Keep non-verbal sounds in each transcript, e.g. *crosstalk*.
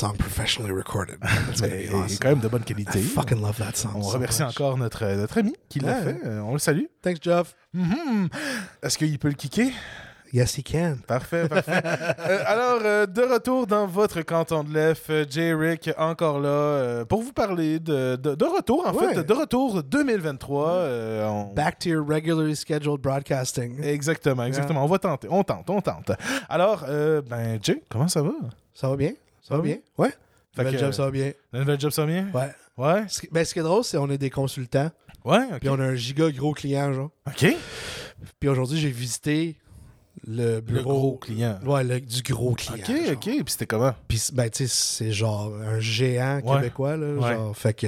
song professionally recorded. *laughs* Awesome. quand même de bonne qualité. I fucking love that song. On so remercie much. encore notre, notre ami qui l'a fait. Euh, on le salue. Thanks, Jeff. Mhm. Est-ce qu'il peut le kicker? Yes, he can. Parfait, parfait. *laughs* Euh, alors, euh, de retour dans votre canton de l'EF, euh, Jay Rick encore là euh, pour vous parler de, de, de retour, en Ouais. fait, de retour 2023. euh, on- Back to your regularly scheduled broadcasting. Exactement, exactement. On va tenter, on tente, on tente. Alors, euh, ben, Jay, comment ça va? Ça va bien? Ça va Oui? bien? Ouais. Fait Nouvelle que, job, ça va bien. Le nouvel job, ça va bien? Ouais. Ouais? Ce qui, ben, ce qui est drôle, c'est qu'on est des consultants, Ouais, puis on a un giga gros client, genre. OK. Puis aujourd'hui, j'ai visité le Le bureau. gros client. Ouais, le- du gros client. OK, genre. OK. Puis c'était comment? Puis, ben, tu sais, c'est genre un géant Ouais. québécois, là. Ouais. Genre, fait que.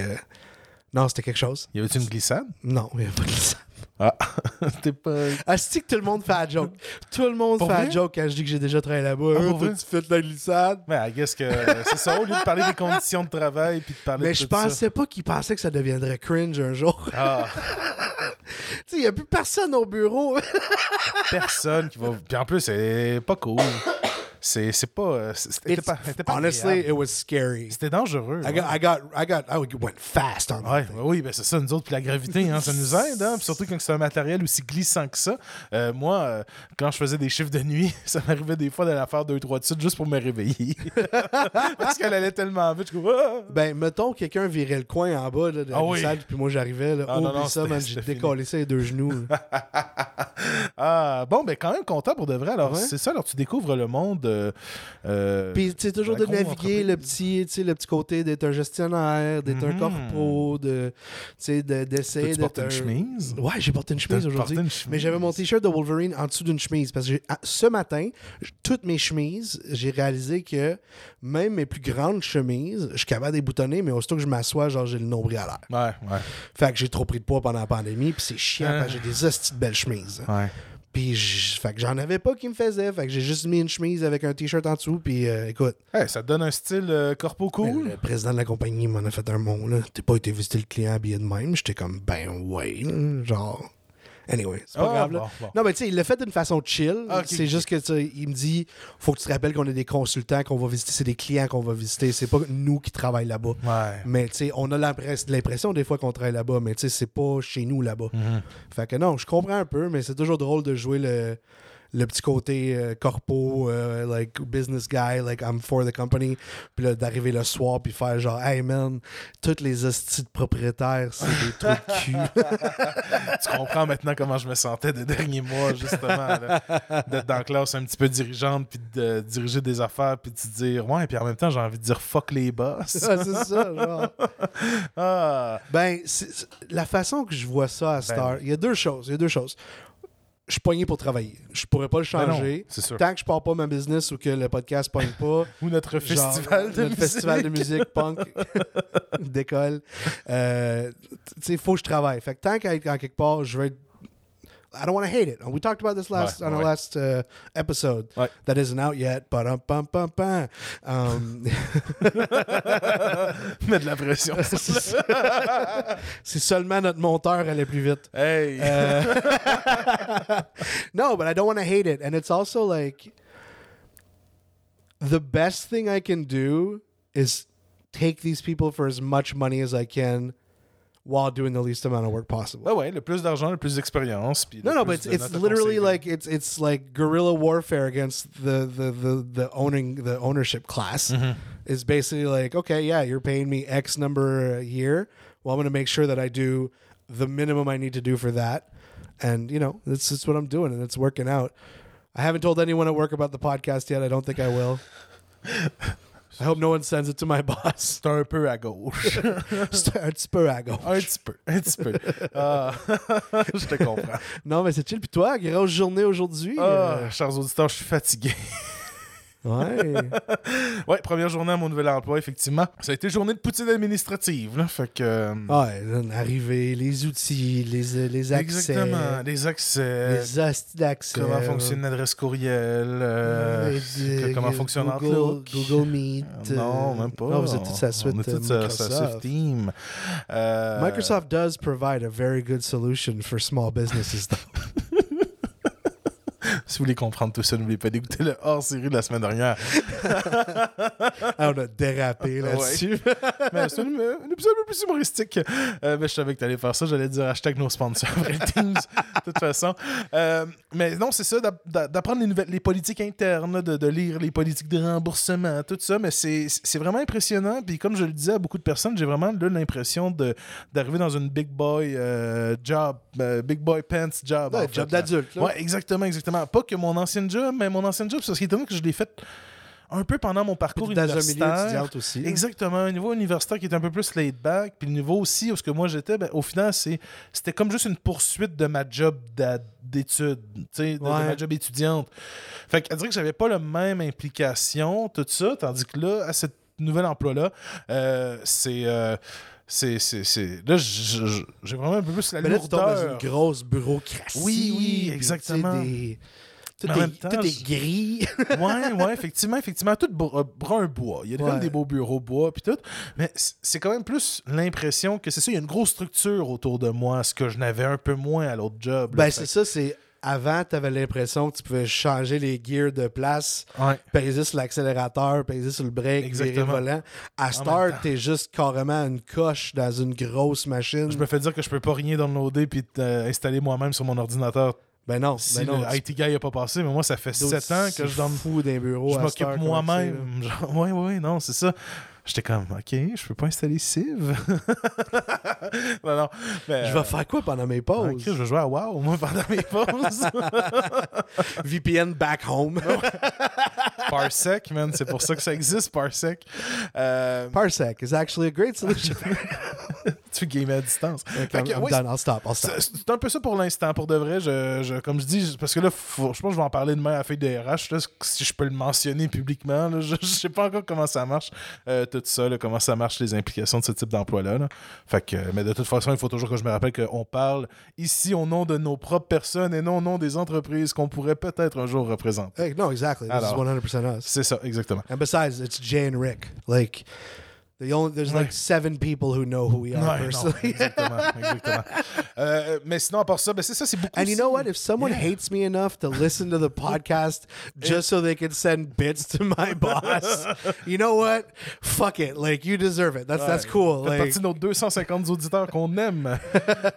Non, c'était quelque chose. Y avait-tu une glissade? Non, il n'y a pas de ça. Ah, *laughs* t'es pas. Asti que tout le monde fait la joke. Tout le monde Pour fait vrai? la joke quand je dis que j'ai déjà travaillé là-bas. Ah, Euh, vrai? tu fait de la glissade? Mais I guess que c'est ça, au lieu de parler des conditions de travail puis de parler Mais de je ça. pensais pas qu'il pensait que ça deviendrait cringe un jour. *laughs* Ah, tu sais, il n'y a plus personne au bureau. *laughs* personne qui va. Puis en plus, c'est pas cool. C'est c'est pas. euh, C'était pas, c'était pas honestly, agréable. it was scary. C'était dangereux. I ouais. got, I got, I got, I went fast on Ouais, oui, ben c'est ça, nous autres, puis la gravité, hein, ça nous aide, hein, puis surtout quand c'est un matériel aussi glissant que ça. Euh, moi, euh, quand je faisais des chiffres de nuit, *laughs* ça m'arrivait des fois d'aller faire deux, trois de suite juste pour me réveiller. *laughs* Parce qu'elle allait tellement vite, je go, ah! Ben, mettons, quelqu'un virait le coin en bas là, de la Ah oui. glissade, puis moi j'arrivais. Là, Ah non, oublie non, ça. J'ai décollé ça les deux genoux. *laughs* Ah, bon, ben quand même content pour de vrai. Alors, Ouais. c'est ça, alors tu découvres le monde. Euh, euh, Puis, tu sais, toujours de naviguer le petit, le petit côté d'être un gestionnaire, d'être un Mhm. corpo, de, de- d'essayer tu d'être une un- chemise? Ouais, j'ai porté une chemise aujourd'hui. Mais j'avais mon t-shirt de Wolverine en dessous d'une chemise. Parce que ah, ce matin, toutes mes chemises, j'ai réalisé que même mes plus grandes chemises, je suis capable de les boutonner, mais aussitôt que je m'assois, genre, j'ai le nombril à l'air. Ouais, ouais. Fait que j'ai trop pris de poids pendant la pandémie, puis c'est chiant, que j'ai des hosties de belles chemises. Ouais. Puis, j- fait que j'en avais pas qui me faisait. Fait que j'ai juste mis une chemise avec un t-shirt en dessous, puis euh, écoute. Hey, ça te donne un style euh, corpo cool? Le, président de la compagnie m'en a fait un mot, là. T'as pas été visiter le client habillé de même. J'étais comme, ben ouais, genre. Anyway, c'est pas Ah, grave, là. bon. Non, mais tu sais, il l'a fait d'une façon chill. Ah, c'est juste que il me dit, faut que tu te rappelles qu'on est des consultants qu'on va visiter, c'est des clients qu'on va visiter. C'est pas nous qui travaillons là-bas. Ouais. Mais tu sais, on a l'impress- l'impression des fois qu'on travaille là-bas, mais tu sais, c'est pas chez nous là-bas. Mhm. Fait que non, je comprends un peu, mais c'est toujours drôle de jouer le, le petit côté euh, corpo, euh, like business guy, like I'm for the company. Puis là, d'arriver le soir puis faire genre, hey man, toutes les hosties de propriétaires, c'est des trous de cul. *laughs* tu comprends maintenant comment je me sentais des derniers mois, justement. D'être dans la classe un petit peu dirigeante, puis de diriger des affaires, puis de dire, ouais, puis en même temps, j'ai envie de dire fuck les boss. Ouais, c'est ça, genre. *laughs* ah, Ben, la façon que je vois ça à Star, oui. il y a deux choses. Il y a deux choses. Je suis pogné pour travailler. Je pourrais pas le Ben non, changer. c'est sûr. Tant que je pars pas ma business ou que le podcast pogne pas, *laughs* Ou notre Genre, festival de notre musique. festival de musique punk *laughs* d'école. Euh, tu sais, il faut que je travaille. Fait que tant qu'à être en quelque part, je vais être. I don't want to hate it. We talked about this last Ouais, on our last uh, episode. Ouais. That isn't out yet. But um, pam, pam, pam. Um, *laughs* de la pression. *laughs* si seulement notre monteur allait plus vite. hey! Uh, *laughs* no, but I don't want to hate it. And it's also like the best thing I can do is take these people for as much money as I can while doing the least amount of work possible. ouais, ouais, le plus d'argent, le plus d'expérience. puis le No, no, plus but it's, de it's notes à literally like it's it's like guerrilla warfare against the the the, the owning the ownership class. Mm-hmm. Is basically like, okay, yeah, you're paying me X number a year. Well, I'm going to make sure that I do the minimum I need to do for that, and you know, that's that's what I'm doing, and it's working out. I haven't told anyone at work about the podcast yet. I don't think I will. *laughs* I hope no one sends it to my *laughs* boss. C'est un peu à gauche. *laughs* Start Spirago. un petit peu, un petit peu. Ah, *laughs* je te comprends. Non, mais c'est chill. Puis toi, grosse journée aujourd'hui. Ah, chers auditeurs, je suis fatigué. Euh, ouais. *laughs* Ouais, première journée à mon nouvel emploi, effectivement. Ça a été journée de poutine administrative, là. Fait que. euh, Ouais, l'arrivée, les outils, les, les accès. Exactement. Les accès. Les hosties d'accès. Comment fonctionne l'adresse courriel. euh, *laughs* comment fonctionne Google, Outlook? Google Meet. *laughs* Non, euh, même pas. Non, vous êtes toute sa suite On est euh, toute sa- sa Microsoft. Swift Team. Euh, Microsoft does provide a very good solution for small businesses, though. Si vous voulez comprendre tout ça, n'oubliez pas d'écouter le hors-série de la semaine dernière. *laughs* Ah, on a dérapé là-dessus. *laughs* mais c'est un, épisode un peu plus humoristique. Euh, mais je savais que tu allais faire ça. J'allais dire hashtag nos sponsors *laughs* après le Teams, de toute façon. Euh, mais non, c'est ça, d'app- d'a- d'apprendre les, nouvelles, les politiques internes, de, de lire les politiques de remboursement, tout ça. Mais c'est c'est vraiment impressionnant. Puis comme je le disais à beaucoup de personnes, j'ai vraiment là, l'impression de- d'arriver dans une big boy euh, job, big boy pants job. Ouais, job d'adulte. Ouais, exactement, exactement. Pas que mon ancien job, mais mon ancien job, c'est parce qu'il que je l'ai fait un peu pendant mon parcours dans universitaire. aussi. Exactement, un niveau universitaire qui est un peu plus laid back, puis le niveau aussi où ce que moi j'étais, ben, au final, c'est c'était comme juste une poursuite de ma job d'études, de, ma job étudiante. Fait qu'à dire que j'avais pas la même implication, tout ça, tandis que là, à ce nouvel emploi-là, euh, c'est. euh, c'est, c'est, Là, j'ai vraiment un peu plus la Mais là, tu tombes dans lourdeur. une grosse bureaucratie. Oui, oui, exactement. Tout, en est, même temps, tout est je- gris. ouais, ouais, effectivement, effectivement, tout euh, brun bois. Il y a quand même Ouais. des beaux bureaux bois puis tout, mais c'est quand même plus l'impression que c'est ça, il y a une grosse structure autour de moi, ce que je n'avais un peu moins à l'autre job. là. ben, c'est ça, c'est. Avant, tu avais l'impression que tu pouvais changer les gears de place, ouais. peser sur l'accélérateur, peser sur le break, virer le volant. À Start, temps. t'es juste carrément une coche dans une grosse machine. Je me fais dire que je peux pas rien downloader puis euh, installer moi-même sur mon ordinateur Ben non, si ben non. le IT guy a pas passé, mais moi ça fait D'autres, 7 ans que je donne fou d'un bureau. je m'occupe moi-même. Ouais, ouais, non, c'est ça. J'étais comme, OK, je peux pas installer Civ? *laughs* non, non. mais. Je vais faire quoi pendant mes pauses? je vais jouer à WoW, moi, pendant mes pauses. *laughs* VPN back home. *laughs* Parsec, man, c'est pour ça que ça existe, Parsec. Euh, Parsec is actually a great solution. Tu games à distance. Okay, ouais, done. I'll stop. I'll stop. C'est un peu ça pour l'instant. Pour de vrai, je, je- comme je dis, parce que là, faut- je pense que je vais en parler demain à la feuille de RH, là, si je peux le mentionner publiquement. là. je, *laughs* je sais pas encore comment ça marche, euh, tout ça, là, comment ça marche, les implications de ce type d'emploi-là. là. Fait que, mais de toute façon, il faut toujours que je me rappelle qu'on parle ici au nom de nos propres personnes et non au nom des entreprises qu'on pourrait peut-être un jour représenter. Hey, no, exactly. This Alors. is 100% us. C'est ça, exactement. And besides, it's Jay and Rick. Like, the only there's like seven people who know who we are Ouais, non, personally. exactement, *laughs* exactement. Euh, mais sinon, à part ça, ben c'est ça, c'est beaucoup. And you know what? If someone Yeah. hates me enough to listen to the *laughs* podcast just so they can send bits to my *laughs* boss, you know what? Fuck it. Like you deserve it. That's that's cool. Like partie de nos 250 auditeurs qu'on aime.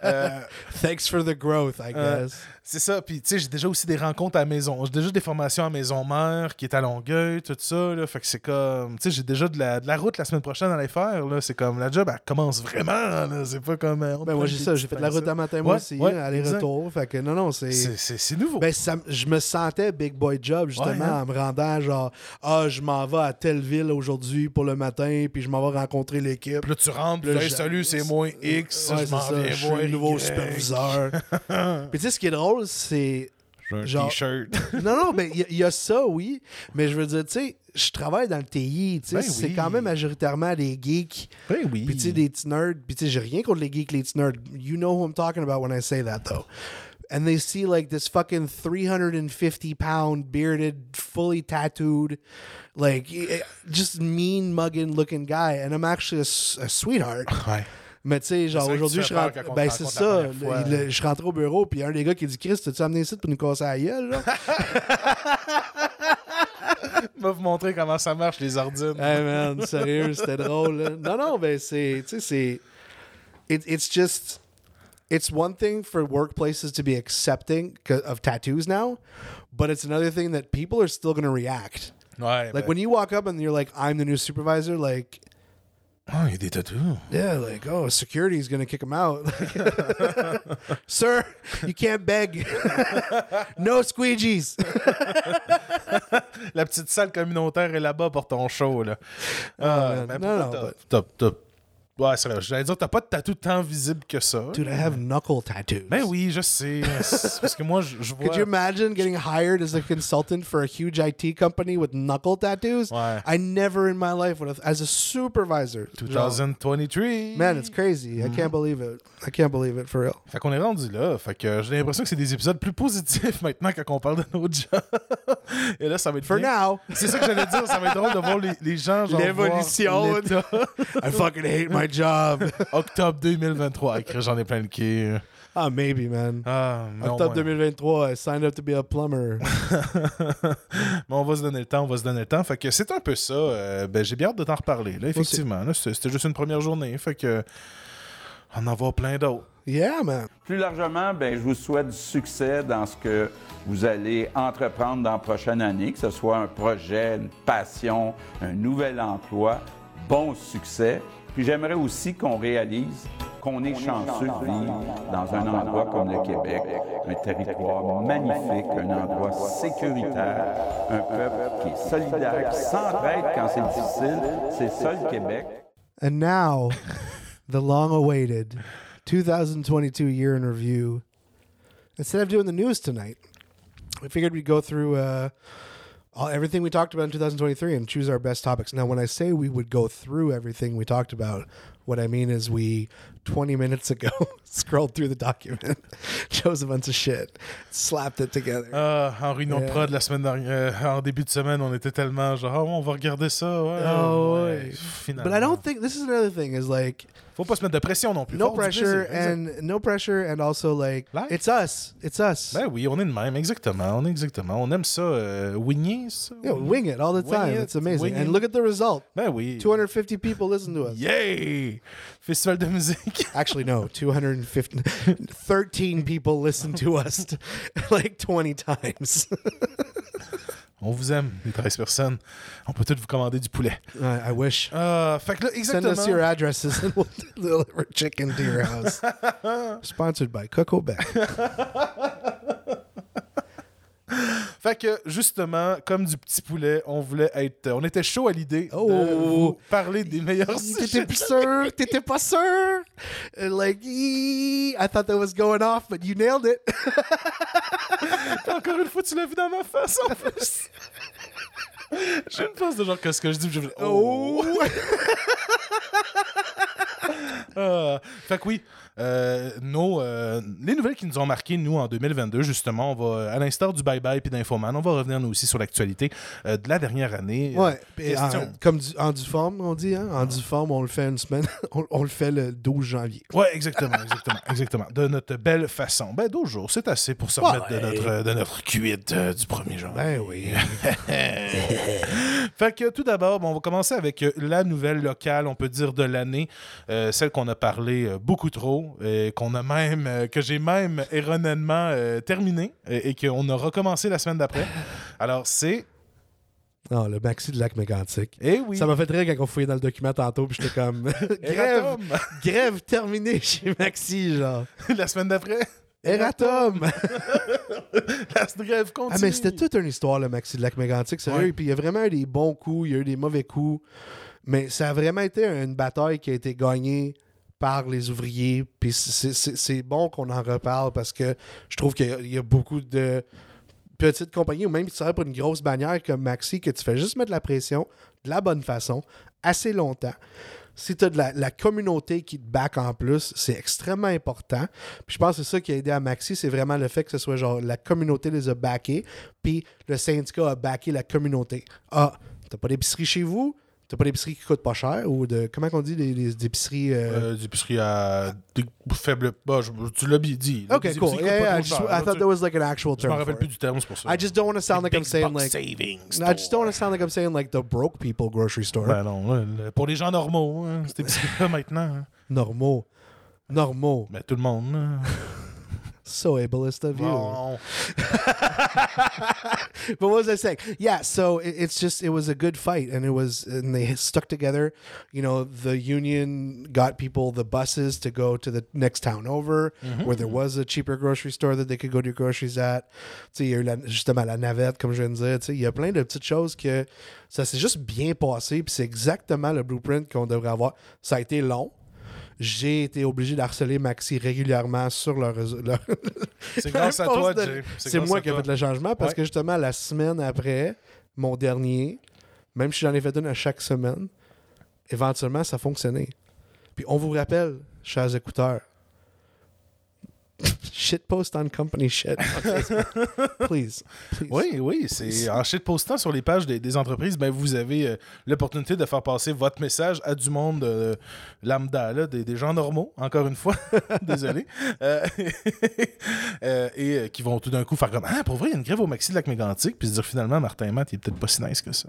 Euh, thanks for the growth, I Euh, guess. C'est ça. Puis, tu sais, j'ai déjà aussi des rencontres à la maison. J'ai déjà des formations à maison mère qui est à Longueuil, tout ça. Là. Fait que c'est comme. Tu sais, j'ai déjà de la, de la route la semaine prochaine à aller faire. Là. C'est comme la job, elle commence vraiment. là. C'est pas comme. euh, ben moi j'ai ça, j'ai fait de la route à matin moi Ouais, aussi, ouais, aller-retour. Fait que non non, c'est C'est- nouveau. Ben, ça, je me sentais big boy job justement Ouais, hein? en me rendant genre ah je m'en vais à telle ville aujourd'hui pour le matin puis je m'en vais rencontrer l'équipe. Puis là, tu rentres, puis Là, hey, salut, c'est moi X. Je m'en viens je suis voir le nouveau superviseur. *laughs* puis tu sais ce qui est drôle c'est J'ai un Genre- t-shirt. *laughs* non non mais il y, y a ça oui, mais je veux dire tu sais je travaille dans le TI, Ben c'est oui. quand même majoritairement des geeks. Ben oui. Puis tu sais, des petits nerds. Puis tu sais, j'ai rien contre les geeks, les petits nerds. You know who I'm talking about when I say that, though. And they see like this fucking 350 pound, bearded, fully tattooed, like eh, just mean mugging looking guy. And I'm actually a, a sweetheart. Ouais. Mais tu sais, genre aujourd'hui, je rentre. Ben c'est ça. le- fois. le- je rentre au bureau, puis un des gars qui dit Chris, t'as-tu amené ici pour nous casser la gueule, là? *laughs* Va vous montrer comment ça marche, les ordines. hey man, sérieux, c'était drôle. là. Non, non, ben c'est, tu sais, c'est, it, it's just, it's one thing for workplaces to be accepting of tattoos now, but it's another thing that people are still gonna react. Ouais. Like ben- when you walk up and you're like, I'm the new supervisor, like, Ah, il y a des tatous. yeah, like, oh, security's gonna kick him out. *laughs* Sir, you can't beg. *laughs* no squeegees. La petite salle communautaire est là-bas pour ton show, là. mais Non, pourquoi non, t'as- t'as- t'as- Ouais, c'est vrai. J'allais dire, t'as pas de tatou tant visible que ça. Dude, I have knuckle tattoos. Ben oui, je sais. *laughs* Parce que moi, je, je vois... Could you imagine getting hired as a consultant for a huge IT company with knuckle tattoos? Ouais. I never in my life would have, as a supervisor. Genre, 2023. Man, it's crazy. I can't believe it. I can't believe it for real. Fait qu'on est rendu là. Fait que j'ai l'impression que c'est des épisodes plus positifs *laughs* maintenant quand on parle de nos jobs. *laughs* Et là, ça va être For bien. now, C'est ça que j'allais dire. Ça va être drôle de voir les, les gens L'évolution. I fucking hate my job. *laughs* Octobre 2023. Ah, Chris, J'en ai plein le cul. Ah, maybe, man. Ah, Octobre moins. 2023, I signed up to be a plumber. *laughs* Mais on va se donner le temps, on va se donner le temps. Fait que c'est un peu ça. euh, ben, j'ai bien hâte de t'en reparler. Là, effectivement, là, c'était juste une première journée. Fait que on en va plein d'autres. yeah, man. Plus largement, ben, je vous souhaite du succès dans ce que vous allez entreprendre dans la prochaine année, que ce soit un projet, une passion, un nouvel emploi. Bon succès. Puis j'aimerais aussi qu'on réalise qu'on est chanceux de vivre dans un endroit comme le Québec, un territoire magnifique, un endroit sécuritaire, un peuple qui est solidaire, qui s'entraide quand c'est difficile. C'est ça le Québec. And now, *laughs* the long awaited 2022 year in review. Instead of doing the news tonight, we figured we'd go through uh, all, everything we talked about in 2023 and choose our best topics. Now, when I say we would go through everything we talked about, what I mean is we 20 minutes ago *laughs* scrolled through the document, *laughs* chose a bunch of shit, slapped it together. Ah, Non Yeah. Prod, la semaine dernière, euh, en début de semaine, on était tellement genre, ah, on va regarder ça. Ouais, Oh, ouais, ouais. but I don't think this is another thing is like Faut pas se mettre de pression non plus. no Faut avoir du pressure plaisir, and no pressure and also like Life. it's us it's us Ben oui, on est de même, exactement. On est exactement. On aime ça, euh, ça? yeah, wing it all the Wing time it, it's amazing wing and look at the result Ben oui. 250 people listen to us Yay! Festival de musique. *laughs* actually no 250 13 people listen to us *laughs* like 20 times *laughs* On vous aime, les 13 personnes. On peut tous vous commander du poulet. I, I wish Euh, fait que là, send exactement. us your addresses and we'll *laughs* deliver chicken to your house *laughs* sponsored by Coco Beck *laughs* Fait que, justement, comme du petit poulet, on voulait être. On était chaud à l'idée de Oh. vous parler des meilleurs T'étais pas sûr? T'étais pas sûr? And like, I thought that was going off, but you nailed it. Encore une fois, tu l'as vu dans ma face en plus. J'ai une face de genre, qu'est-ce que je dis? je fais, Oh. *laughs* Ah. fait que oui, euh, nos, euh, les nouvelles qui nous ont marqué, nous, en 2022, justement, on va, à l'instar du bye-bye puis d'Infoman, on va revenir, nous aussi, sur l'actualité euh, de la dernière année. Ouais, question. en- comme du, en du forme, on dit, hein? En du forme, on le fait une semaine. *laughs* on, on le fait le 12 janvier. Ouais, exactement, exactement, exactement. De notre belle façon. Ben, 12 jours, c'est assez pour se Ouais. remettre de notre, de notre cuite du 1er janvier. Ben oui. *laughs* Fait que tout d'abord, bon, on va commencer avec la nouvelle locale, on peut dire, de l'année. Celle qu'on a parlé beaucoup trop, et qu'on a même, euh, que j'ai même erronément euh, terminé et, et qu'on a recommencé la semaine d'après. Alors, c'est. Non, le maxi de lac mégantique. Eh oui! Ça m'a fait rire quand on fouillait dans le document tantôt, puis j'étais comme *laughs* grève, grève terminée chez Maxi, genre. *laughs* la semaine d'après, Eratom! *laughs* la grève continue. ah, mais c'était toute une histoire, le Maxi de lac mégantique, sérieux. Puis il y a vraiment eu des bons coups, il y a eu des mauvais coups. Mais ça a vraiment été une bataille qui a été gagnée par les ouvriers. Puis c'est- bon qu'on en reparle parce que je trouve qu'il y y, a beaucoup de petites compagnies ou même qui travaillent pour une grosse bannière comme Maxi que tu fais juste mettre la pression de la bonne façon, assez longtemps. Si tu as de la, la communauté qui te back en plus, c'est extrêmement important. Puis je pense que c'est ça qui a aidé à Maxi, c'est vraiment le fait que ce soit genre la communauté les a backés, puis le syndicat a backé la communauté. Ah, t'as pas d'épicerie chez vous? T'as pas d'épicerie qui coûte pas cher? Ou de. Comment qu'on dit des, des épiceries. euh, Euh, des épiceries à des faibles. Bah, je- tu l'as dit. Ok, cool. Yeah, yeah, I, just- I thought there was like an actual Je term. m'en rappelle for plus it. du terme, c'est pour ça. I just don't want to sound like I'm saying like. savings I just don't want to sound like I'm saying like the broke people grocery store. Ben non, pour les gens normaux, hein, c'était épiceries-là *laughs* maintenant. hein. Normaux. Normaux. Ben tout le monde. *laughs* So ableist of you. Bon. *laughs* but what was I saying? Yeah, so it, it's just it was a good fight, and it was and they stuck together. You know, the union got people the buses to go to the next town over, mm-hmm. where there was a cheaper grocery store that they could go do groceries at. Tu sais, il y a eu la- justement la navette, comme je viens de dire. Tu sais, il y a plein de petites choses que ça s'est juste bien passé, puis c'est exactement le blueprint qu'on devrait avoir. Ça a été long. J'ai été obligé d'harceler Maxi régulièrement sur leur réseau. leur- C'est grâce à toi, de- Jay. C'est moi qui ai fait le changement parce Ouais. que justement, la semaine après, mon dernier, même si j'en ai fait une à chaque semaine, éventuellement, ça fonctionnait. Puis on vous rappelle, chers écouteurs, shit post on company shit. *laughs* please, please. Oui, oui, c'est en shitpostant sur les pages des, des entreprises, ben vous avez euh, l'opportunité de faire passer votre message à du monde euh, lambda, là, des, des gens normaux, encore une fois, *laughs* désolé, Euh, *laughs* et qui vont tout d'un coup faire comme ah pour vrai il y a une grève au maxi de lac mégantic, puis se dire finalement Martin Matt il est peut-être pas si nice que ça.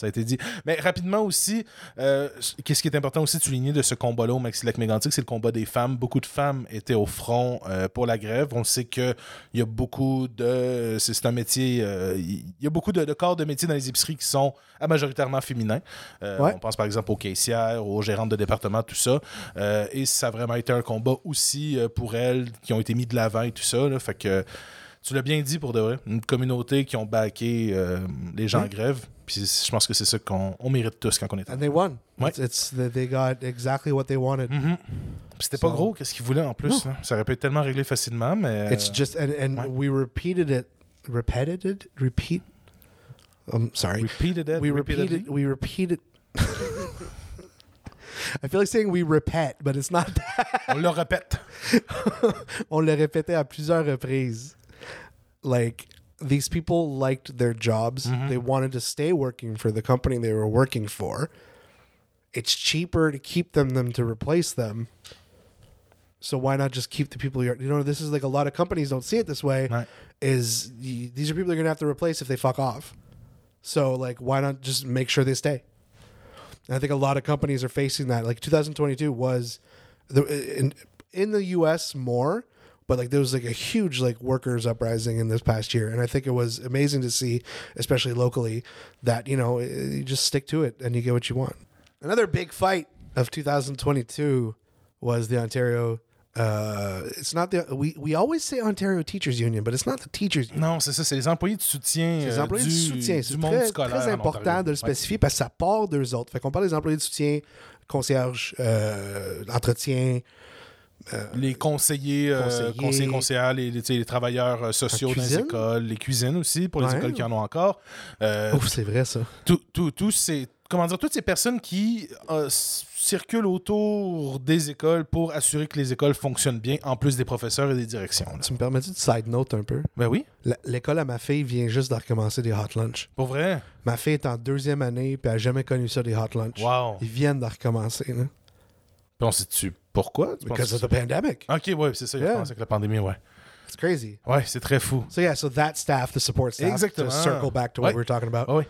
Ça a été dit. Mais rapidement aussi, euh, qu'est-ce qui est important aussi de souligner de ce combat-là au Maxi Lac Mégantic, c'est le combat des femmes. Beaucoup de femmes étaient au front euh, pour la grève. On sait qu'il y a beaucoup de. C'est un métier. euh, Il y a beaucoup de, de corps de métier dans les épiceries qui sont à majoritairement féminins. Ouais. On pense par exemple aux caissières, aux gérantes de département, tout ça. Et ça a vraiment été un combat aussi pour elles qui ont été mis de l'avant et tout ça. là. Fait que. Tu l'as bien dit pour de vrai. Une communauté qui ont euh, les gens en grève. Puis je pense que c'est ça qu'on on mérite tous quand on est And they won. Ouais. It's, it's they got exactly what they wanted. Mhm. Puis C'était So- pas gros, qu'est-ce qu'ils voulaient en plus. hein? Ça aurait pu être tellement réglé facilement, mais. It's just and and ouais. we repeated it, repeated it, repeat? I'm sorry. Repeated it, we repeatedly. repeated. We repeated. *laughs* I feel like saying we repeat, but it's not that. On le répète. *laughs* On le répétait à plusieurs reprises. Like these people liked their jobs. Mhm. They wanted to stay working for the company they were working for. It's cheaper to keep them than to replace them. So why not just keep the people you're you know this is like a lot of companies don't see it this way Ouais. is these are people you're going to have to replace if they fuck off. So like why not just make sure they stay? And I think a lot of companies are facing that. Like 2022 was the in in the US more, but like there was like a huge like workers uprising in this past year and I think it was amazing to see especially locally that you know you just stick to it and you get what you want. Another big fight of 2022 was the Ontario uh it's not the we we always say Ontario Teachers Union, but it's not the teachers union. Non, c'est ça, c'est les employés de soutien. Les euh, employés du, de soutien, c'est très, scolaire. très important de le Ouais. spécifier parce que ça part d'eux autres. Fait qu'on parle des employés de soutien, concierge, euh, entretien, Les conseillers, euh, Conseillers. conseillers, conseillères, les, travailleurs euh, sociaux dans les écoles, les cuisines aussi, pour les Ouais. écoles qui en ont encore. Euh, Ouf, c'est vrai ça. tout, tout, tous ces, comment dire, toutes ces personnes qui euh, circulent autour des écoles pour assurer que les écoles fonctionnent bien, en plus des professeurs et des directions. là. Tu me permets de side note un peu? Ben oui, L'école à ma fille vient juste de recommencer des hot lunch. pour vrai? Ma fille est en deuxième année puis elle n'a jamais connu ça des hot lunch. Wow. Ils viennent de recommencer. Là. On sait-tu pourquoi? Tu Because of the pandemic. Ok, ouais, c'est ça, Yeah. pense avec la pandémie, ouais. It's crazy. Ouais, c'est très fou. So yeah, so that staff, the support staff, Exactement. to circle back to what Ouais. we were talking about. Ah oui.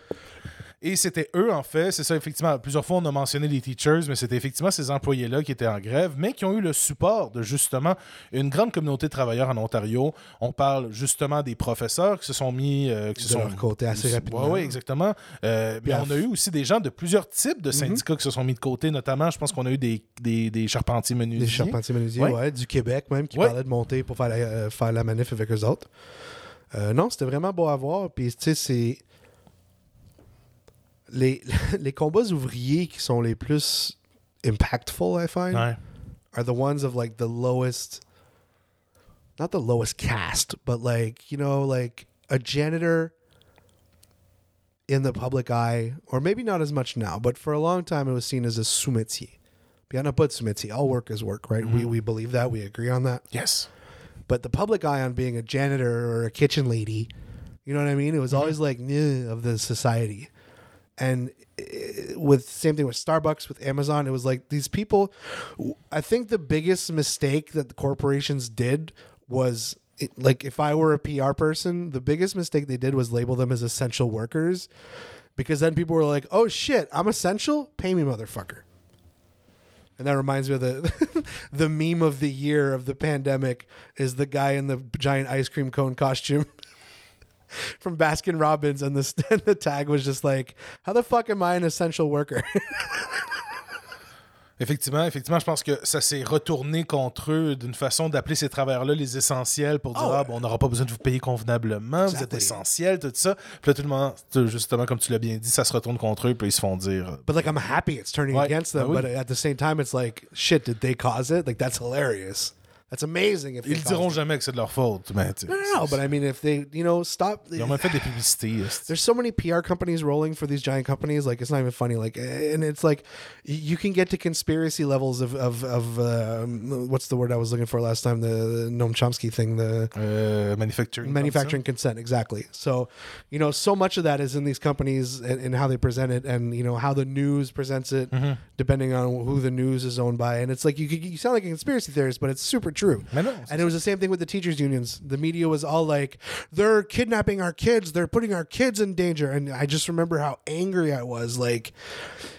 Et c'était eux, en fait, c'est ça, effectivement. Plusieurs fois, on a mentionné les teachers, mais c'était effectivement ces employés-là qui étaient en grève, mais qui ont eu le support de justement une grande communauté de travailleurs en Ontario. On parle justement des professeurs qui se sont mis. euh, qui se De sont leur côté assez rapidement. Oui, exactement. Euh, mais on a eu aussi des gens de plusieurs types de syndicats qui se sont mis de côté, notamment, je pense qu'on a eu des, des, des charpentiers menuisiers. Des charpentiers menuisiers, Ouais. ouais. du Québec même, qui parlaient de monter pour faire la, euh, faire la manif avec eux autres. Euh, non, c'était vraiment beau à voir. Puis, tu sais, c'est. Les, *laughs* les combats ouvriers qui sont les plus impactful, I find, Ouais. are the ones of like the lowest. Not the lowest caste, but like, you know, like a janitor in the public eye, or maybe not as much now, but for a long time it was seen as a sous-métier. A pas de sous-métier. All work is work, right? We, mm-hmm. we believe that. We agree on that. Yes. But the public eye on being a janitor or a kitchen lady, you know what I mean? It was mm-hmm. always like of the society. And eh, with same thing with Starbucks, with Amazon, it was like these people. I think the biggest mistake that the corporations did was it, like if I were a PR person, the biggest mistake they did was label them as essential workers, because then people were like, "Oh shit, I'm essential. Pay me, motherfucker." And that reminds me of the *laughs* the meme of the year of the pandemic is the guy in the giant ice cream cone costume *laughs* *laughs* from Baskin Robbins, and the *laughs* and the tag was just like, "How the fuck am I an essential worker?" *laughs* Effectivement, effectivement, je pense que ça s'est retourné contre eux d'une façon d'appeler ces travailleurs-là les essentiels pour dire Oh, ah, bon, on n'aura pas besoin de vous payer convenablement, vous êtes essentiels, tout ça. Puis là, tout le monde, justement, comme tu l'as bien dit, ça se retourne contre eux, puis ils se font dire. euh, but like, I'm happy it's turning Ouais, against them. ben oui. But at the same time, it's like, shit, did they cause it? Like that's hilarious. That's amazing. If Ils caused diront jamais que c'est de leur faute. Mais, tu sais, No, but I mean, if they, you know, stop. ils ont même fait des publicités. There's so many PR companies rolling for these giant companies. Like it's not even funny. Like, and it's like y- you can get to conspiracy levels of of of um, what's the word I was looking for last time? The, the Noam Chomsky thing. The Euh, manufacturing. manufacturing consent exactly so you know so much of that is in these companies and, and how they present it and you know how the news presents it Mm-hmm. depending on who the news is owned by and it's like you, you sound like a conspiracy theorist but it's super true and it was the same thing with the teachers unions the media was all like they're kidnapping our kids they're putting our kids in danger and i just remember how angry i was like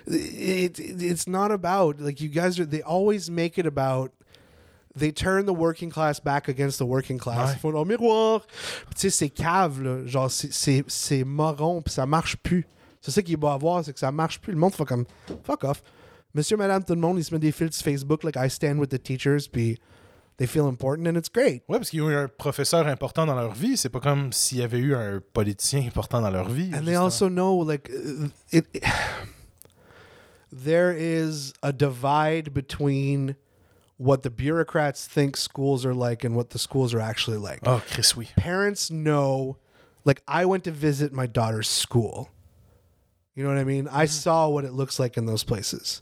it, it it's not about like you guys are they always make it about they turn the working class back against the working class. Ouais. Ils font leur miroir. Tu sais, c'est cave, là. Genre, c'est- c'est c'est moron, puis ça marche plus. C'est ça qui est beau à voir, c'est que ça marche plus. Le monde fait comme, fuck off. Monsieur, madame, tout le monde, ils se mettent des fils sur Facebook, like I stand with the teachers, puis they feel important, and it's great. Ouais, parce eu un professeur important dans leur vie. C'est pas comme s'il y avait eu un politicien important dans leur vie. And they also know, like, uh, it, *sighs* there is a divide between what the bureaucrats think schools are like and what the schools are actually like. Oh, Chris, oui. parents know like I went to visit my daughter's school. You know what I mean? I saw what it looks like in those places.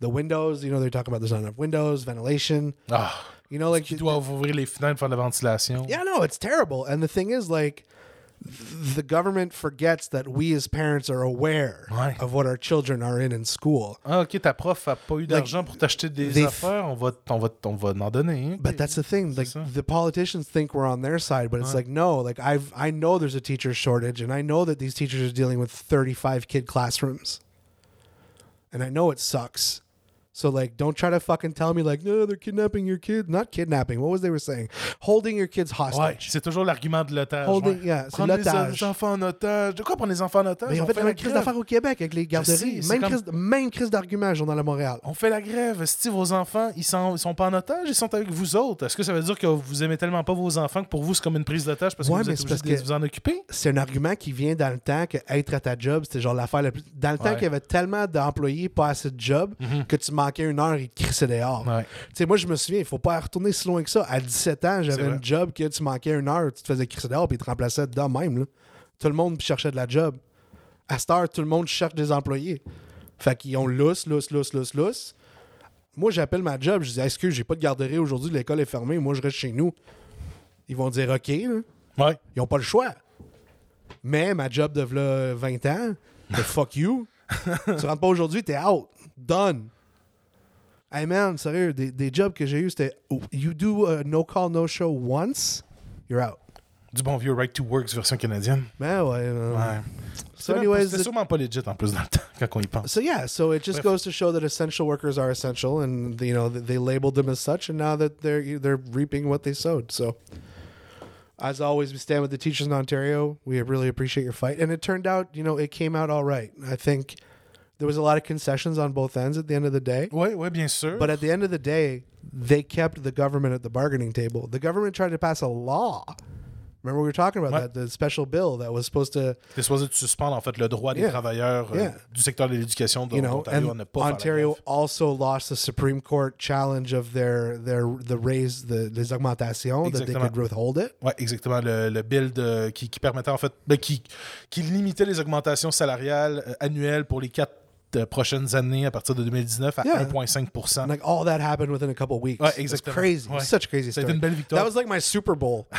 The windows, you know, they're talking about there's not enough windows, ventilation. Ah, You know, like tu dois ouvrir les fenêtres, de la ventilation. yeah, no, it's terrible. And the thing is, like, the government forgets that we as parents are aware Ouais. of what our children are in in school. Ah, ok, ta prof a pas eu d'argent pour t'acheter des affaires, on va, on va, on va en donner. hein. But that's the thing. Like the politicians think we're on their side, but it's like no. Like I've I know there's a teacher shortage, and I know that these teachers are dealing with 35 kid classrooms, and I know it sucks. So like, don't try to fucking tell me like, no, they're kidnapping your kid. Not kidnapping. What was they were saying? Holding your kids Ouais, hostage. c'est toujours l'argument de l'otage. Holding- ouais. yeah, c'est prendre les, l'otage. les enfants en otage. De quoi prendre les enfants en otage? Mais on fait, fait la même crise d'affaires au Québec avec les garderies. sais, même, comme- crise, même crise d'argument, Journal de Montréal. On fait la grève. Si vos enfants, ils sont, ils sont pas en otage, ils sont avec vous autres. Est-ce que ça veut dire que vous aimez tellement pas vos enfants que pour vous, c'est comme une prise d'otage parce que Ouais, vous êtes obligé de que- vous en occuper? c'est un argument qui vient dans le temps que être à ta job, c'était genre l'affaire la plus. Dans le temps Ouais. qu'il y avait tellement d'employés, pas assez de job, que tu manquais une heure, ils te crissaient dehors. Ouais. Tu sais, moi, je me souviens, il faut pas retourner si loin que ça. À 17 ans, j'avais un job que tu manquais une heure, tu te faisais crisser dehors, puis ils te remplaçaient dedans même. là. Tout le monde cherchait de la job. À cette heure, tout le monde cherche des employés. Fait qu'ils ont lousse, lousse, lousse, lousse, lousse. Moi, j'appelle ma job, je dis, excuse, j'ai pas de garderie aujourd'hui, l'école est fermée, moi, je reste chez nous. Ils vont dire, OK, là. Ouais. Ils ont pas le choix. Mais ma job de v'là 20 ans, de fuck you. *laughs* tu rentres pas aujourd'hui, t'es out. Done. Hey man, sérieux, des, des jobs que j'ai eu, c'était oh, you do a no call, no show once, you're out. Du bon vieux Right to Works version canadienne. Ben ouais. euh, Ouais. So C'était anyways, c'était the- sûrement pas legit en plus dans le temps, *laughs* quand on y pense. So yeah, so it just Bref. goes to show that essential workers are essential, and you know they labeled them as such, and now that they're they're reaping what they sowed. So, as always, we stand with the teachers in Ontario. We really appreciate your fight, and it turned out, you know, it came out all right. I think there was a lot of concessions on both ends at the end of the day, ouais, bien sûr. but at the end of the day, they kept the government at the bargaining table. The government tried to pass a law. Remember we were talking about Ouais. that the special bill that was supposed to C'était supposé de suspendre en fait le droit des Yeah. travailleurs euh, Yeah. du secteur de l'éducation de you know, and ne pas Ontario also lost the Supreme Court challenge of their their the raise the les augmentations that they could withhold it. Ouais, exactement. Le, le bill de- qui, qui permettait en fait, ben, qui, qui limitait les augmentations salariales euh, annuelles pour les quatre euh, prochaines années à partir de 2019 à Yeah. 1,5 And like all that happened within a couple weeks. Ouais, It's crazy. Ouais. It's such a crazy story. une belle victoire. That was like my Super Bowl. *laughs*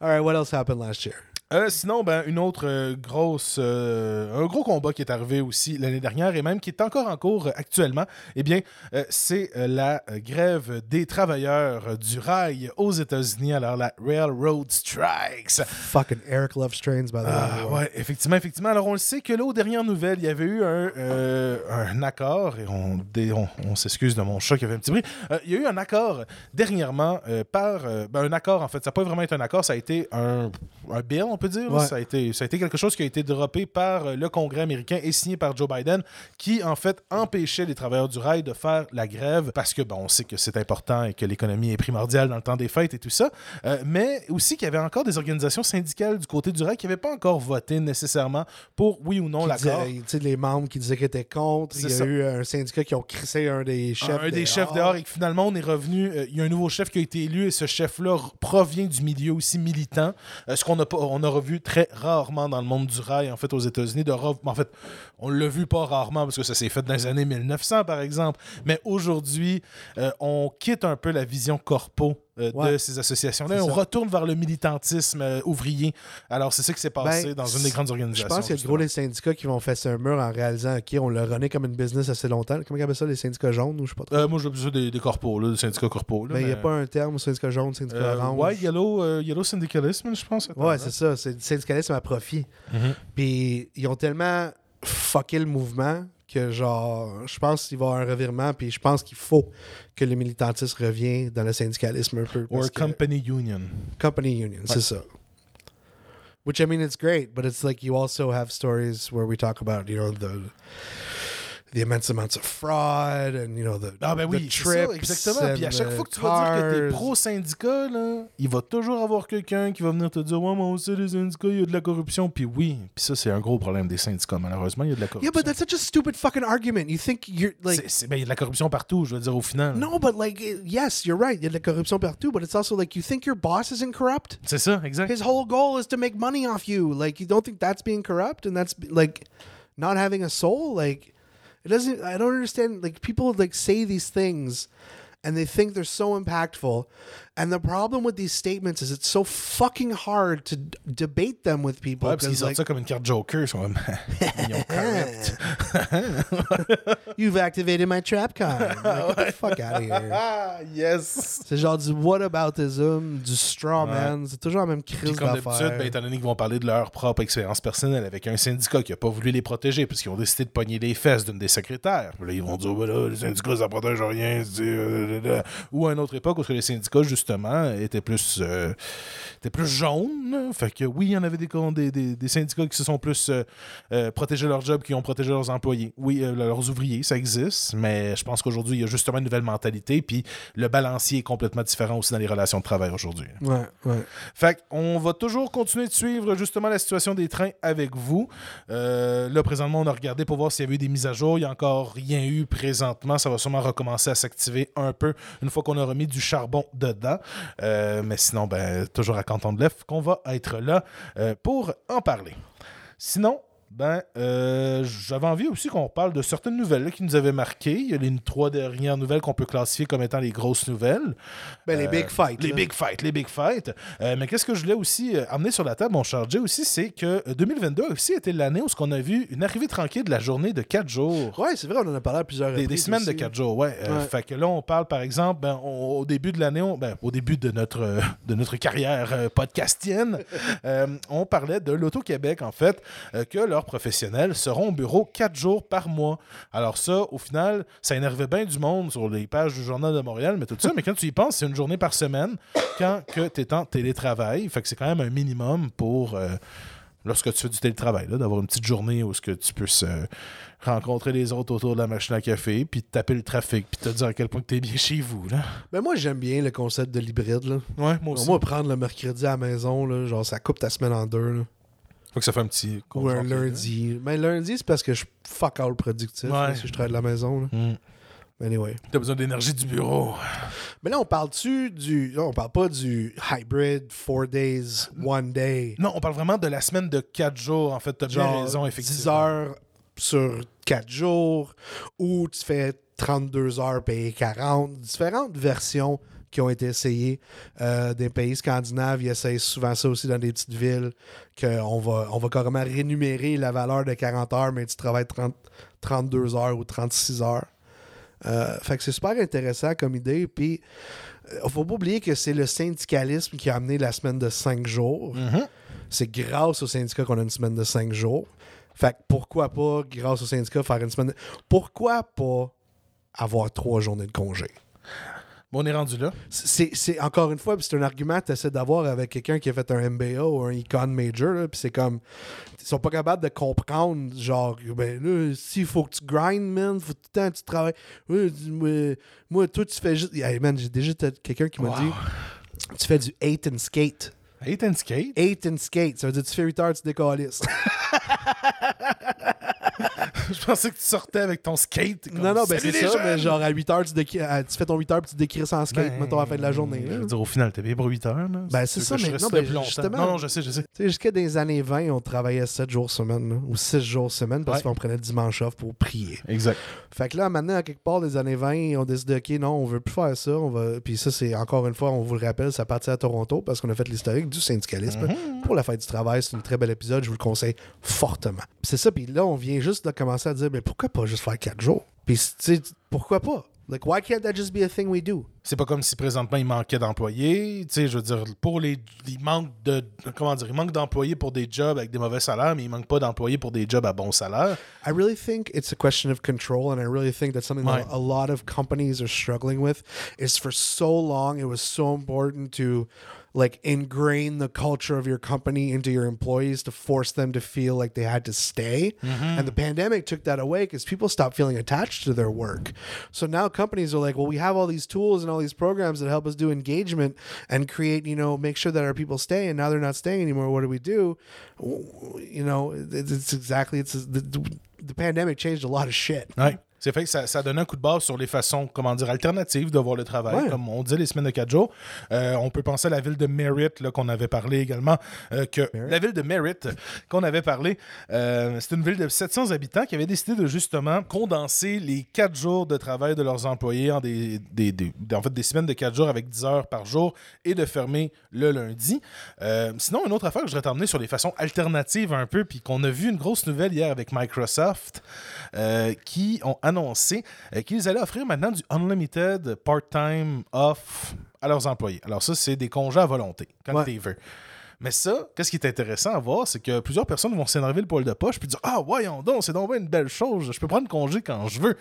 all right, what else happened last year? Euh, sinon, ben, une autre euh, grosse, euh, un gros combat qui est arrivé aussi l'année dernière et même qui est encore en cours actuellement, eh bien, c'est la grève des travailleurs du rail aux États-Unis. Alors, la Railroad Strikes. Fucking Eric loves trains, by the Ah, way. ouais, effectivement, effectivement. Alors, on le sait que là, aux dernières nouvelles, il y avait eu un, un accord, et on, on, on s'excuse de mon chat qui avait un petit bruit. Il y a eu un accord dernièrement par. ben, un accord, en fait, ça n'a pas vraiment été un accord, ça a été un, un bill, on peut dire. Ouais. Ça, a été, ça a été quelque chose qui a été droppé par euh, le Congrès américain et signé par Joe Biden, qui, en fait, empêchait les travailleurs du rail de faire la grève parce que, bon, on sait que c'est important et que l'économie est primordiale dans le temps des fêtes et tout ça. Euh, mais aussi qu'il y avait encore des organisations syndicales du côté du rail qui n'avaient pas encore voté nécessairement pour oui ou non l'accord. disait- tu sais, les membres qui disaient qu'ils étaient contre. Il y a ça. eu un syndicat qui ont crissé un des chefs. un des chefs dehors et que finalement on est revenu. euh, Il y a un nouveau chef qui a été élu et ce chef-là provient du milieu aussi militant. Euh, ce qu'on a, pas- on a revu très rarement dans le monde du rail, en fait, aux États-Unis. De en fait, on l'a vu pas rarement parce que ça s'est fait dans les années 1900, par exemple. Mais aujourd'hui, euh, on quitte un peu la vision corpo. Euh, de ces associations-là. On ça. retourne vers le militantisme euh, ouvrier. Alors, c'est ça qui s'est passé Ben, dans une des grandes Je organisations. pense qu'il y a gros les syndicats qui vont fesser un mur en réalisant OK, on l'a runné comme une business assez longtemps. Comment ils appellent ça, les syndicats jaunes ou je sais pas trop? Euh, moi, j'ai ça des, des corpos, là, des syndicats corpos. là, mais il n'y a pas un terme, syndicat jaune, syndicat orange. ouais, yellow, yellow syndicalisme, je pense. Attends, Ouais, c'est ça. C'est syndicalisme à profit. Mhm. Puis ils ont tellement fucké le mouvement que, genre, je pense qu'il va y avoir un revirement. Puis je pense qu'il faut que le militantisme revienne dans le syndicalisme un peu. Or que- company union. company union, c'est ça. Which I mean, it's great, but it's like you also have stories where we talk about, you know, the the immense amounts of fraud and you know the Ah ben oui, the c'est ça, trips exactement. Puis à chaque fois que tu vas dire que t'es cars. pro-syndicat, là, il va toujours avoir quelqu'un qui va venir te dire « Ouais, moi aussi, les syndicats, il y a de la corruption. » Puis oui, puis ça, c'est un gros problème des syndicats, malheureusement, il y a de la Yeah, corruption. but that's such a stupid fucking argument. You think you're like C'est- ben, il y a de la corruption partout, je veux dire, au final. no, but like yes, you're right. Il y a de la corruption partout, but it's also like you think your boss isn't corrupt? C'est ça, exact. His whole goal is to make money off you. Like you don't think that's being corrupt? And that's like not having a soul? Like it doesn't. I don't understand. Like people like say these things, and they think they're so impactful. And the problem with these statements is it's so fucking hard to d- debate them with people. Ouais, parce qu'ils sortent like, ça comme une carte Joker, ils sont comme *laughs* Ils ont corrupt. *laughs* You've activated my trap card. Like, get the fuck out of here. Ah, *laughs* yes! C'est genre du whataboutism, du straw man. C'est toujours la même crise comme d'habitude, d'affaires. ben, étant donné qu'ils vont parler de leur propre expérience personnelle avec un syndicat qui n'a pas voulu les protéger parce qu'ils ont décidé de pogner les fesses d'une des secrétaires. Puis Là, ils vont dire, Ben là, les syndicats, ça protège rien. euh. Ou à une autre époque où les syndicats, justement, étaient plus, euh, étaient plus jaunes. là. Fait que oui, il y en avait des, con- des, des- des syndicats qui se sont plus euh, euh, protégés leur job, qui ont protégé leurs employés. Oui, euh, leurs ouvriers, ça existe, mais je pense qu'aujourd'hui, il y a justement une nouvelle mentalité, puis le balancier est complètement différent aussi dans les relations de travail aujourd'hui. Ouais, ouais. Fait qu'on va toujours continuer de suivre justement la situation des trains avec vous. Là, présentement, on a regardé pour voir s'il y avait eu des mises à jour. Il n'y a encore rien eu présentement. Ça va sûrement recommencer à s'activer un peu une fois qu'on aura mis du charbon dedans. Euh, mais sinon, ben, toujours à Canton de l'Ef qu'on va être là euh, pour en parler. Sinon, ben, euh, j'avais envie aussi qu'on parle de certaines nouvelles là, qui nous avaient marqué. Il y a les trois dernières nouvelles qu'on peut classifier comme étant les grosses nouvelles. Ben, les Euh, big fights. Les là. big fights, les big fights. Euh, mais qu'est-ce que je voulais aussi euh, amener sur la table, mon Jay, aussi, c'est que euh, 2022 a aussi été l'année où on a vu une arrivée tranquille de la journée de 4 jours. Ouais, c'est vrai, on en a parlé à plusieurs Des, des semaines de. 4 jours, ouais. Euh, Ouais. Fait que là, on parle, par exemple, ben, on- au début de l'année, ben, au début de notre, euh, de notre carrière euh, podcastienne, *laughs* euh, on parlait de l'Auto-Québec, en fait, euh, que leurs professionnels seront au bureau 4 jours par mois. Alors ça, au final, ça énervait bien du monde sur les pages du Journal de Montréal, mais tout ça, mais quand tu y penses, c'est une journée par semaine quand que tu es en télétravail. Fait que c'est quand même un minimum pour... euh, lorsque tu fais du télétravail, là, d'avoir une petite journée où ce que tu puisses euh, rencontrer les autres autour de la machine à café, puis te taper le trafic, puis te dire à quel point tu es bien chez vous. Là. Ben, moi, j'aime bien le concept de l'hybride. Ouais, moi aussi. Moi, prendre le mercredi à la maison, là, genre, ça coupe ta semaine en deux. là. Que ça fait un petit... Ou un lundi. Mais lundi, c'est parce que je suis fuck all productif Ouais. si je travaille de la maison. Là. Mm. Anyway. T'as besoin d'énergie du bureau. Mais là, on parle-tu du. Là, on parle pas du hybrid, four days, one day. Non, on parle vraiment de la semaine de 4 jours, en fait. T'as bien raison, 10 effectivement. heures sur 4 jours, ou tu fais 32 heures payé 40. Différentes versions qui ont été essayées. Euh, des pays scandinaves, ils essayent souvent ça aussi dans des petites villes, qu'on va, on va carrément rémunérer la valeur de 40 heures, mais tu travailles 30, 32 heures ou 36 heures. Euh, fait que c'est super intéressant comme idée. Puis, il faut pas oublier que c'est le syndicalisme qui a amené la semaine de 5 jours. Mhm. C'est grâce au syndicat qu'on a une semaine de 5 jours. Fait que pourquoi pas, grâce au syndicat, faire une semaine de... Pourquoi pas avoir trois journées de congé? On est rendu là. c'est encore une fois, c'est un argument que tu essaies d'avoir avec quelqu'un qui a fait un MBA ou un Econ Major, puis c'est comme, ils sont pas capables de comprendre, genre, ben là, s'il faut que tu grindes, man, faut tout le temps que tu travailles. Moi, moi, toi, tu fais juste. Hey, man, j'ai déjà quelqu'un qui m'a Wow. dit, tu fais du 8 and skate. Hate and skate? 8 and skate, ça veut dire tu fais 8 heures, tu décalisses. *laughs* Je pensais que tu sortais avec ton skate. Comme, non, non, ben c'est les ça, mais genre à 8 heures, tu, décris- à- tu fais ton 8 heures, puis tu décris ça en skate, Ben, mettons, à la fin de la journée. Je veux dire, au final, t'es payé pour 8 heures. Là. Ben, c'est ça, mais non, ben, justement. Non, non, je sais, je sais. Tu sais, jusqu'à des années 20, on travaillait 7 jours semaine, là, ou 6 jours semaine, parce Ouais. qu'on prenait le dimanche off pour prier. Exact. Fait que là, maintenant, à quelque part des années 20, on décide, OK, non, on veut plus faire ça. On va... Puis ça, c'est encore une fois, on vous le rappelle, ça partit à Toronto parce qu'on a fait l'historique du syndicalisme. Mhm. Pour la fête du travail, c'est un très bel épisode, je vous le conseille fortement. C'est ça, puis là, on vient juste de commencer à dire, mais pourquoi pas juste faire 4 jours? Puis, tu sais, pourquoi pas? Like, why can't that just be a thing we do? C'est pas comme si présentement il manquait d'employés. Tu sais, je veux dire, pour les. Il manque de. Comment dire Il manque d'employés pour des jobs avec des mauvais salaires, mais il manque pas d'employés pour des jobs à bon salaire. I really think it's a question of control, and I really think that's something Right. that a lot of companies are struggling with. Is for so long it was so important to like ingrain the culture of your company into your employees to force them to feel like they had to stay. Mm-hmm. And the pandemic took that away because people stopped feeling attached to their work. So now companies are like, well, we have all these tools and all these programs that help us do engagement and create, you know, make sure that our people stay. And now they're not staying anymore. What do we do? You know, it's, exactly it's the, the pandemic changed a lot of shit. Ouais. C'est fait que ça, ça donne un coup de base sur les façons, comment dire, alternatives de voir le travail. Ouais. Comme on dit, les semaines de 4 jours. Euh, on peut penser à la ville de Merritt, là, qu'on avait parlé également. euh, que La ville de Merritt, qu'on avait parlé, euh, c'est une ville de 700 habitants qui avait décidé de justement condenser les 4 jours de travail de leurs employés en des, des, des- en fait, des semaines de 4 jours avec 10 heures par jour et de fermer le lundi. Sinon, une autre affaire que je voudrais t'emmener sur des façons alternatives un peu, puis qu'on a vu une grosse nouvelle hier avec Microsoft, qui ont annoncé euh, qu'ils allaient offrir maintenant du unlimited part-time off à leurs employés. Alors ça, c'est des congés à volonté, quand Ouais. tu veux. Mais ça, qu'est-ce qui est intéressant à voir, c'est que plusieurs personnes vont s'énerver le poil de poche puis dire Ah, voyons donc, c'est donc une belle chose, je peux prendre congé quand je veux.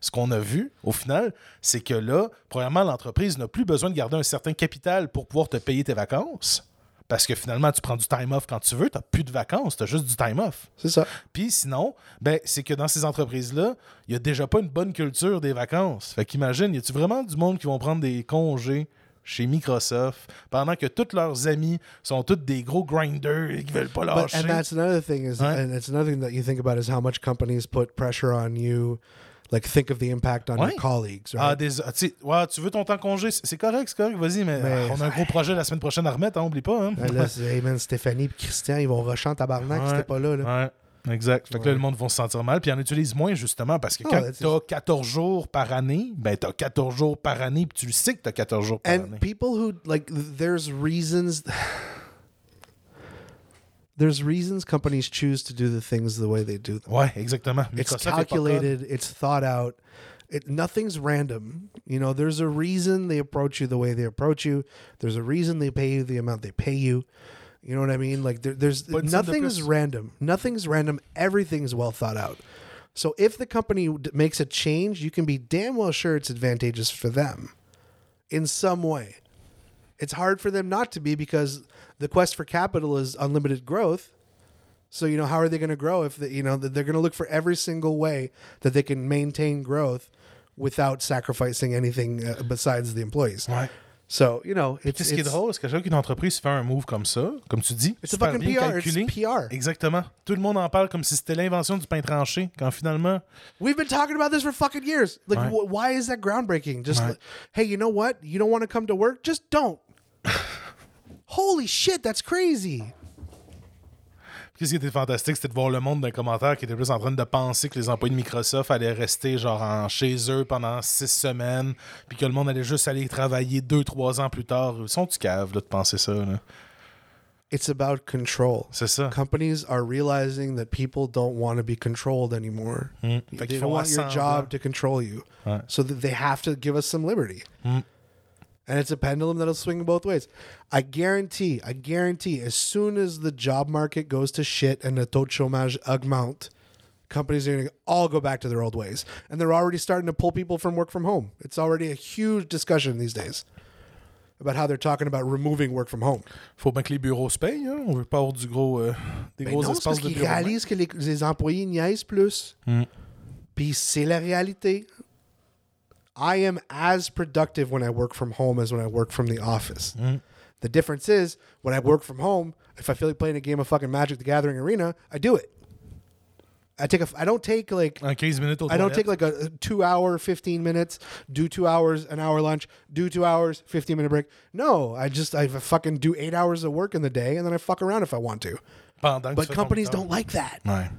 Ce qu'on a vu, au final, c'est que là, premièrement, l'entreprise n'a plus besoin de garder un certain capital pour pouvoir te payer tes vacances. Parce que finalement, tu prends du time off quand tu veux, tu n'as plus de vacances, tu as juste du time off. C'est ça. Puis sinon, ben, c'est que dans ces entreprises-là, il n'y a déjà pas une bonne culture des vacances. Fait qu'imagine, y a-tu vraiment du monde qui vont prendre des congés chez Microsoft pendant que tous leurs amis sont tous des gros grinders et qui veulent pas But, lâcher? and that's another thing is, Ouais. and another thing that you think about is how much companies put pressure on you. Like, think of the impact on Ouais. your colleagues, Ah, right? des, ah, tu sais, ouais, tu veux ton temps congé? C'est correct, c'est correct, vas-y, mais, Mais- on a un gros projet la semaine prochaine à remettre, hein, oublie pas. Hein? Ben là, *laughs* hey man, Stéphanie et Christian, ils vont rusher en tabarnak Ouais. si t'es pas là. là. Ouais, exact. Fait que là, le monde va se sentir mal, puis en utilisent moins, justement, parce que Ah, quand t'as 14 jours par année, ben t'as 14 jours par année, puis tu le sais que t'as 14 jours par And année. people who, like, there's reasons. There's reasons companies choose to do the things the way they do them. Ouais, exactement. It's Microsoft est pas calculated, it's thought out. It, nothing's random. You know, there's a reason they approach you the way they approach you. There's a reason they pay you the amount they pay you. You know what I mean? Like there, there's But some of the nothing is plus- random. Nothing's random. Everything's well thought out. So if the company d- makes a change, you can be damn well sure it's advantageous for them in some way. It's hard for them not to be because the quest for capital is unlimited growth. So you know how are they going to grow if they, you know they're going to look for every single way that they can maintain growth without sacrificing anything uh, besides the employees. Ouais. So you know it's, Qu'est-ce qui est it's- drôle, c'est qu'à chaque entreprise fait un move comme ça, comme tu dis, It's a super fucking bien PR. It's. PR. Exactement. Tout le monde en parle comme si c'était l'invention du pain tranché, quand finalement. We've been talking about this for fucking years. Like, Right. wh- why is that groundbreaking? Just, Right. like, hey, you know what? You don't want to come to work? Just don't. *sighs* Holy shit, that's crazy. Qu'est-ce qui était fantastique, c'était de voir le monde d'un commentaire qui était plus en train de penser que les employés de Microsoft allaient rester genre en, chez eux pendant six semaines, puis que le monde allait juste aller travailler deux, trois ans plus tard. Ils sont-tu caves là, de penser ça? là? It's about control. C'est ça. Companies are realizing that people don't want to be controlled anymore. Mm. They qu'ils don't want your job to control you. Ouais. So that they have to give us some liberty. Mm. And it's a pendulum that'll swing both ways. I guarantee, I guarantee, as soon as the job market goes to shit and the taux de chômage augmente, companies are going to all go back to their old ways. And they're already starting to pull people from work from home. It's already a huge discussion these days about how they're talking about removing work from home. Faut bien que les bureaux se payent. Hein? On veut pas avoir du gros, euh, des Ben gros non, parce espaces de qu'ils bureaux. réalisent que les, les employés niaisent plus. Mm. Puis c'est la réalité. I am as productive when I work from home as when I work from the office. Mm. The difference is when I work from home, if I feel like playing a game of fucking Magic the Gathering Arena, I do it. I take a I don't take like En 15 minutes au I don't take like a, two hour, 15 minutes, do two hours, an hour lunch, do two hours, 15 minute break. No, I just, I fucking do eight hours of work in the day and then I fuck around if I want to. Tu But companies don't like that. Ouais.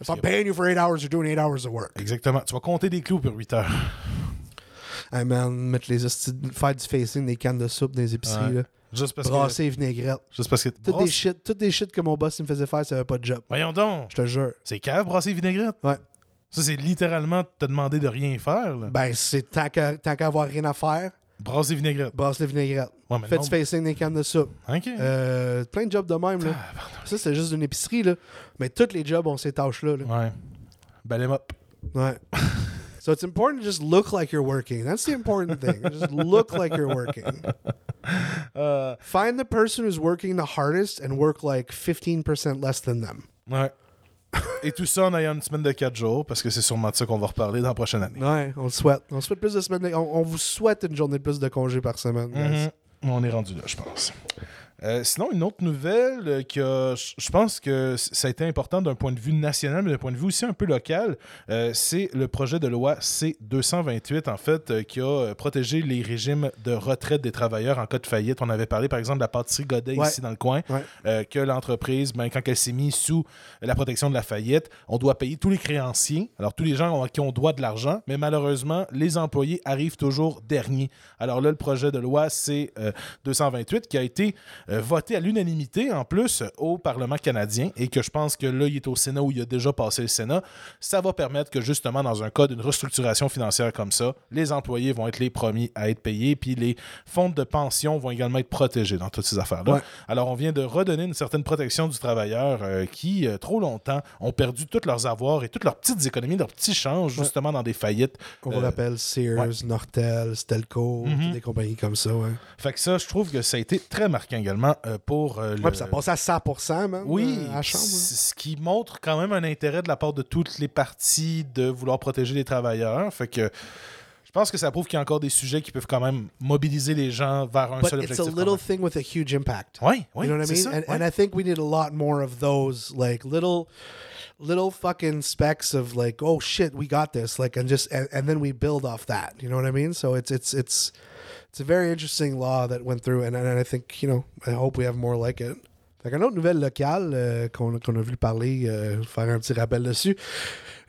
If I'm paying you for eight hours, you're doing eight hours of work. Exactement. Tu vas compter des clous pour 8 heures. Hey man, mettre les hosties- faire du facing des cannes de soupe dans les épiceries, Ouais. là. Juste parce que. brasser les vinaigrettes. Juste parce que. Toutes des Brasse- shit, toutes des shit que mon boss il me faisait faire, ça avait pas de job. Voyons donc. Je te jure. C'est cave, brasser vinaigrette. Ouais. Ça, c'est littéralement te demander de rien faire. Là. Ben, c'est tant qu'à avoir rien à faire, Brasser vinaigrette. brasse les vinaigrettes. Ouais, mais Fais non. du facing des cannes de soupe. OK. Euh, plein de jobs de même, là. Ça, c'est juste une épicerie, là. Mais tous les jobs ont ces tâches-là, là. Ouais. Balem up. Ouais. *laughs* So it's important to just look like you're working. That's the important thing. Just look like you're working. Euh, *laughs* Find the person who's working the hardest and work like 15% less than them. ouais. Et tout ça en ayant une semaine de 4 jours, parce que c'est sûrement de ça qu'on va reparler dans la prochaine année. Ouais, on le souhaite. On souhaite plus de semaines. de- On, on vous souhaite une journée de plus de congé par semaine. Mhm. On est rendu là, je pense. Euh, sinon, une autre nouvelle euh, qui a, je pense que ça a été important d'un point de vue national, mais d'un point de vue aussi un peu local, euh, c'est le projet de loi C-228, en fait, euh, qui a protégé les régimes de retraite des travailleurs en cas de faillite. On avait parlé, par exemple, de la pâtisserie Godet Ouais. ici dans le coin, Ouais. que l'entreprise, ben, quand elle s'est mise sous la protection de la faillite, on doit payer tous les créanciers, alors tous les gens à qui on doit de l'argent, mais malheureusement, les employés arrivent toujours derniers. Alors là, le projet de loi C-228 qui a été voté à l'unanimité en plus euh, au Parlement canadien et que je pense que là, il est au Sénat où il a déjà passé le Sénat, ça va permettre que justement, dans un cas d'une restructuration financière comme ça, les employés vont être les premiers à être payés, puis les fonds de pension vont également être protégés dans toutes ces affaires-là. Ouais. Alors, on vient de redonner une certaine protection du travailleur euh, qui, euh, trop longtemps, ont perdu tous leurs avoirs et toutes leurs petites économies, leurs petits changes, justement, dans des faillites. On Euh, rappelle Sears, Nortel, Stelco, Mhm. toutes des compagnies comme ça. Ouais, Fait que ça, je trouve que ça a été très marquant également euh, pour euh, le... ouais ça passe à 100%, man. Oui, euh, à la chambre. c- ce qui montre quand même un intérêt de la part de toutes les parties de vouloir protéger les travailleurs. Fait que je pense que ça prouve qu'il y a encore des sujets qui peuvent quand même mobiliser les gens vers un But seul it's objectif. a little thing with a huge impact. Oui, oui, you know what I mean? ça, and, ouais. and I think we need a lot more of those, like little, little fucking specks of like, oh shit, we got this, like, and just and, and then we build off that. You know what I mean? So it's it's it's it's a very interesting law that went through, and, and I think you know I hope we have more like it. Fait qu'une autre nouvelle locale euh, qu'on a vu parler, euh, faire un petit rappel dessus.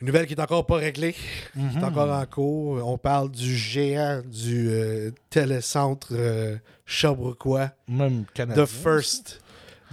Une nouvelle qui est encore pas réglée, qui est encore en cours. On parle du géant du euh, télécentre euh, Sherbrookeois. Même canadien. The first,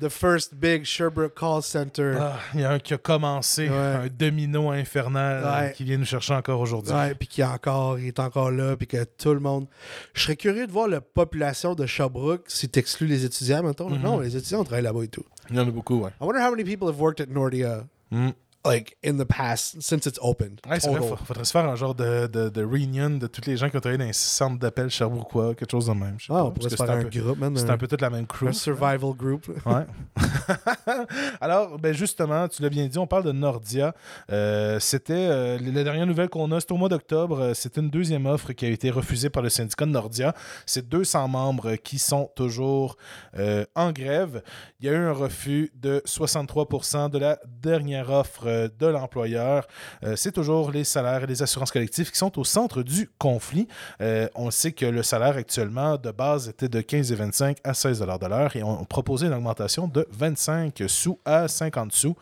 the first big Sherbrooke call center. Ah, il y a un qui a commencé, Ouais. un domino infernal euh, Ouais. qui vient nous chercher encore aujourd'hui. Ouais, puis qui est encore, il est encore là, puis que tout le monde. Je serais curieux de voir la population de Sherbrooke si tu exclus les étudiants, là. Mhm. Non, les étudiants travaillent là-bas et tout. Il y en a beaucoup, ouais. I wonder how many people have worked at Nordia, Mm. Like in the past, since it's opened. Ouais, c'est vrai, faudrait se faire un genre de, de, de reunion de tous les gens qui ont travaillé dans un centre d'appel Sherbrookeois, quelque chose de même. Ah, pas, on parce pourrait que se faire un peu- groupe, man. C'est un peu toute la même crew. un survival group. Ouais. *laughs* Alors, ben justement, tu l'as bien dit, on parle de Nordia. Euh, c'était euh, la dernière nouvelle qu'on a, c'était au mois d'octobre. Euh, C'est une deuxième offre qui a été refusée par le syndicat de Nordia. C'est 200 membres qui sont toujours euh, en grève. Il y a eu un refus de 63% de la dernière offre de l'employeur. Euh, C'est toujours les salaires et les assurances collectives qui sont au centre du conflit. Euh, on sait que le salaire actuellement de base était de 15,25 à 16 de l'heure et on proposait une augmentation de 25 sous à 50 sous.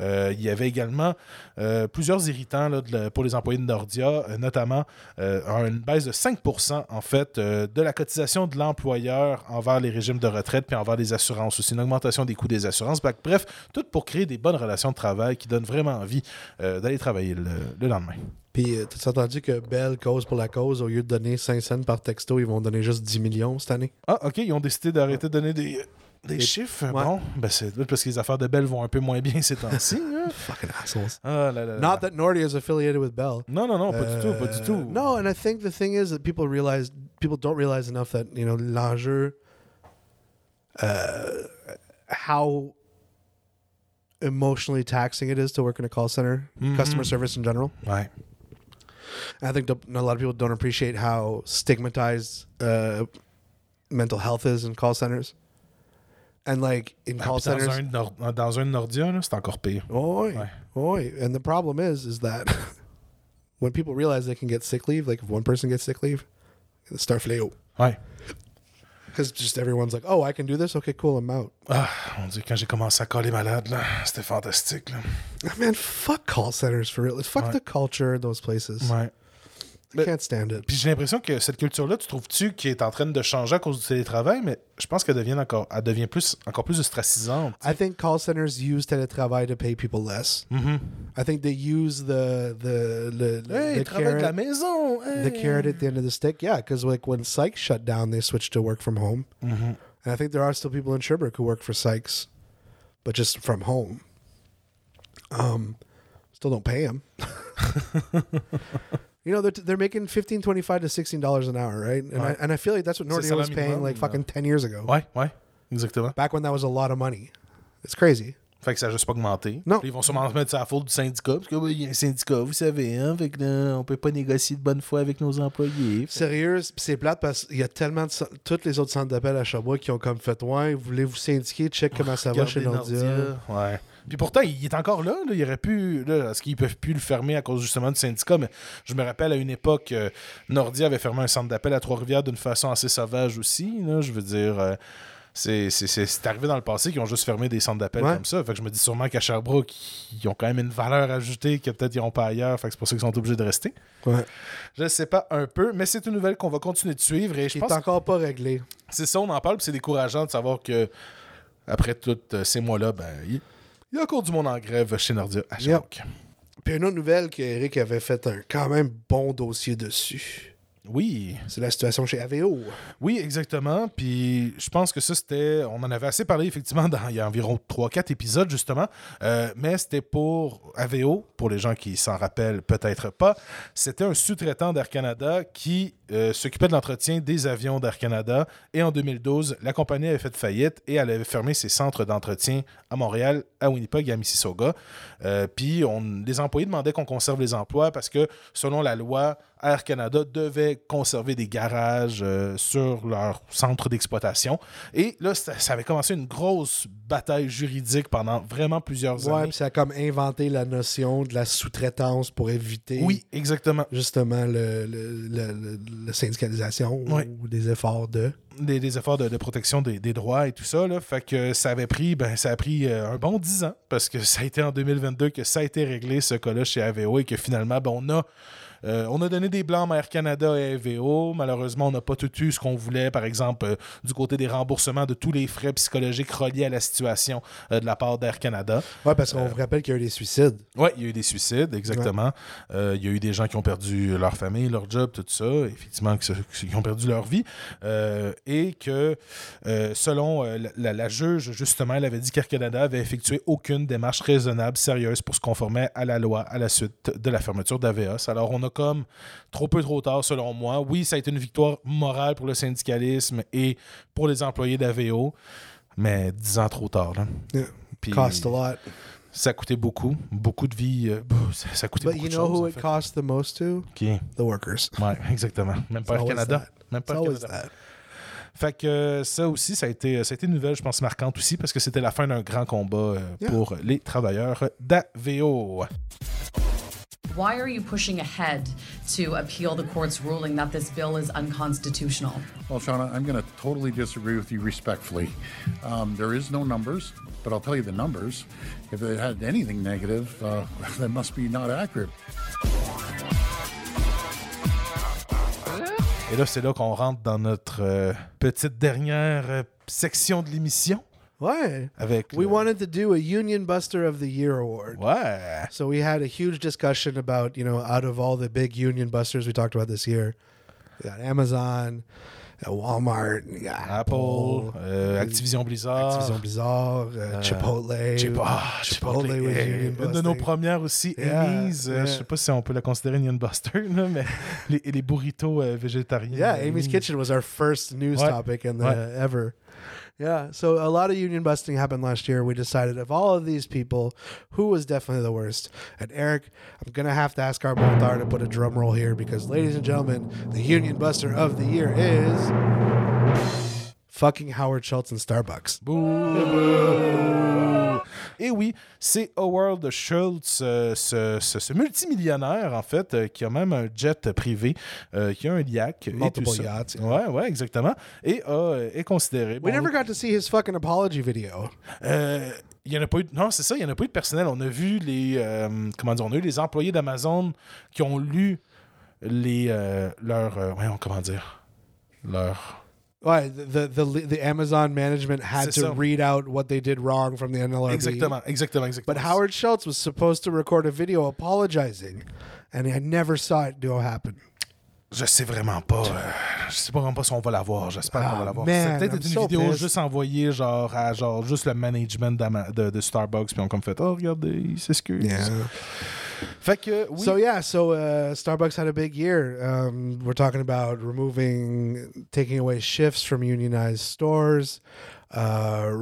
Euh, il y avait également euh, plusieurs irritants pour les employés de Nordia, euh, notamment euh, une baisse de 5 en fait euh, de la cotisation de l'employeur envers les régimes de retraite puis envers les assurances aussi, une augmentation des coûts des assurances. Bref, tout pour créer des bonnes relations de travail qui donnent vraiment envie euh, d'aller travailler le, le lendemain. Puis, euh, t'as entendu que Bell, cause pour la cause, au lieu de donner 5 cents par texto, ils vont donner juste 10 millions cette année? Ah, ok, ils ont décidé d'arrêter de donner des, Des chiffres, ouais. bon, ben c'est parce que les affaires de Bell vont un peu moins bien ces temps-ci. *laughs* hein. Fucking assholes. Ah là là là. Not that Nordy is affiliated with Bell. Non, non, non, pas du tout, pas du tout. No, and I think the thing is that people realize people don't realize enough that you know l'enjeu, uh, how emotionally taxing it is to work in a call center, customer service in general. Ouais. I think a lot of people don't appreciate how stigmatized uh, mental health is in call centers, and like in Ah, call dans, centers. un, dans un Nordia, là, c'est encore pire. Oi, Ouais. And the problem is, is that *laughs* when people realize they can get sick leave, like if one person gets sick leave, start fléau. Ouais. Because just everyone's like, oh, I can do this. Okay, cool, I'm out. Ah, mon Dieu, quand j'ai commencé à coller malade, là, c'était fantastique. Là. Man, fuck call centers for real. Fuck Ouais. the culture in those places. Ouais. I can't stand it. Puis j'ai l'impression que cette culture-là, tu trouves-tu qu'elle est en train de changer à cause du télétravail, mais je pense qu'elle devient encore, elle devient plus, encore plus ostracisante. I think call centers use teletravail to pay people less. Mhm. I think they use the the the, Hey, the travaille de la carrot, maison! the hey. carrot at the end of the stick. Yeah, because like when Sykes shut down, they switched to work from home. Mhm. And I think there are still people in Sherbrooke who work for Sykes, but just from home. Um, still don't pay them. *laughs* you know, they're, they're making 15 25 to $16 an hour, right? And, I, Right. and I feel like that's what C'est Nordia was paying minimum, like là. fucking 10 years ago. Ouais, ouais, exactement. Back when that was a lot of money. It's crazy. Fait que ça n'a juste pas augmenté. Non. Puis ils vont sûrement se mettre sur la faute du syndicat, parce qu'il y a un syndicat, vous savez, hein, fait que là, on peut pas négocier de bonne foi avec nos employés. Sérieux, c'est plate parce qu'il y a tellement de. cen- Tous les autres centres d'appel à Sherbrooke qui ont comme fait Ouais, voulez-vous syndiquer, check comment ça va Regardez chez Nordia. Nordia. Ouais. Puis pourtant, il est encore là. là. Il aurait pu. Là, est-ce qu'ils peuvent plus le fermer à cause justement du syndicat? Mais je me rappelle à une époque, euh, Nordia avait fermé un centre d'appel à Trois-Rivières d'une façon assez sauvage aussi. là. Je veux dire. euh, c'est, arrivé dans le passé qu'ils ont juste fermé des centres d'appel Ouais. comme ça. Fait que je me dis sûrement qu'à Sherbrooke, ils ont quand même une valeur ajoutée que peut-être ils n'ont pas ailleurs. Fait que c'est pour ça qu'ils sont obligés de rester. Ouais. Je ne sais pas un peu, mais c'est une nouvelle qu'on va continuer de suivre. Et je pense encore pas réglé. c'est ça, on en parle, c'est décourageant de savoir que après tous ces mois-là, ben, il y a encore du monde en grève chez Nordia à Sherbrooke. Puis une autre nouvelle qu'Eric avait fait un quand même bon dossier dessus. Oui, C'est la situation chez AVO. oui, exactement. Puis je pense que ça, c'était. On en avait assez parlé, effectivement, *laughs* dans, il y a environ 3-4 épisodes, justement. Euh, mais c'était pour AVO, pour les gens qui s'en rappellent peut-être pas. C'était un sous-traitant d'Air Canada qui euh, s'occupait de l'entretien des avions d'Air Canada. Et en 2012, la compagnie avait fait faillite et elle avait fermé ses centres d'entretien à Montréal, à Winnipeg et à Mississauga. Euh, puis on, les employés demandaient qu'on conserve les emplois parce que, selon la loi, Air Canada devait conserver des garages euh, sur leur centre d'exploitation. Et là, ça, ça avait commencé une grosse bataille juridique pendant vraiment plusieurs Ouais, années. puis ça a comme inventé la notion de la sous-traitance pour éviter Oui, exactement. justement le, le- le- le- la syndicalisation ou des efforts de. des, des efforts de, de protection des, des droits et tout ça. Là. Fait que ça avait pris, ben, ça a pris euh, un bon 10 ans parce que ça a été en 2022 que ça a été réglé, ce cas-là, chez AVO et que finalement, ben, on a. euh, on a donné des blancs à Air Canada et AVO. Malheureusement, on n'a pas tout eu ce qu'on voulait, par exemple, euh, du côté des remboursements de tous les frais psychologiques reliés à la situation euh, de la part d'Air Canada. Ouais, parce qu'on vous rappelle qu'il y a eu des suicides. Oui, il y a eu des suicides, exactement. Il y a eu des gens qui ont perdu leur famille, leur job, tout ça, effectivement, qui, ont perdu leur vie. Et que, selon la, la- la juge, justement, elle avait dit qu'Air Canada avait effectué aucune démarche raisonnable, sérieuse, pour se conformer à la loi à la suite de la fermeture d'AVEOS. Alors, on a comme trop peu trop tard, selon moi. Oui, ça a été une victoire morale pour le syndicalisme et pour les employés d'AVO, mais dix ans trop tard. Là. Yeah. Puis- Cost a lot. ça a coûté beaucoup. Beaucoup de vie. euh, ça, ça a coûté But beaucoup you de know choses. who it fait. cost the most to? Qui? The workers. Ouais, exactement. Même pas always Canada. that. Même pas always Canada. that. Fait que euh, ça aussi, ça a, été, ça a été une nouvelle, je pense, marquante aussi, parce que c'était la fin d'un grand combat euh, Yeah. pour les travailleurs d'AVO. Why are you pushing ahead to appeal the court's ruling that this bill is unconstitutional? Well, Shauna, I'm going to totally disagree with you respectfully. Um, there is no numbers, but I'll tell you the numbers. If it had anything negative, uh, *laughs* that must be not accurate. Et là, c'est là qu'on rentre dans notre euh, petite dernière euh, section de l'émission Ouais. avec. We le- wanted to do a Union Buster of the Year award. Ouais. So we had a huge discussion about, you know, out of all the big union busters we talked about this year, we got Amazon, uh, Walmart, yeah, Apple, euh, Activision Blizzard. Activision Blizzard, uh, Chipotle. Chipotle, ah, Chipotle Chipotle, was eh, union Une de nos premières aussi, Yeah, Amy's. euh, yeah. Je sais pas si on peut la considérer Union Buster, là, mais *laughs* les, les burritos euh, végétariens. Yeah, euh, Amy's Kitchen was our first news Ouais. topic in the Ouais. ever. Yeah, so a lot of union busting happened last year. We decided of all of these people, who was definitely the worst. And Eric, I'm gonna have to ask our Boltar to put a drum roll here because, ladies and gentlemen, the union buster of the year is fucking Howard Schultz and Starbucks. Oui, c'est Howard Schultz, euh, ce, ce- ce multimillionnaire, en fait, euh, qui a même un jet privé, euh, qui a un yak. et tout ça. yachts. Ouais, ouais, exactement. Et est considéré. We bon, never got to see his fucking apology video. Il y en a pas eu. Non, c'est ça, il n'y en a pas eu de personnel. On a vu les. comment dire, on a eu les employés d'Amazon qui ont lu les. voyons, comment dire. Leurs. Why the the the, Amazon management had to ça. read out what they did wrong from the NLRB. Exactement, exactement, exactement. But Howard Schultz was supposed to record a video apologizing, and I never saw it do happen. Je sais vraiment pas. euh, je sais pas vraiment pas si on va l'avoir. J'espère qu'on Ah, va l'avoir. man, C'est peut-être une so vidéo pissed. juste envoyée genre à genre juste le management de, de Starbucks puis on comme fait oh regardez il s'excuse. Fait que oui. So yeah, so uh, Starbucks had a big year. Um, we're talking about removing, taking away shifts from unionized stores, uh,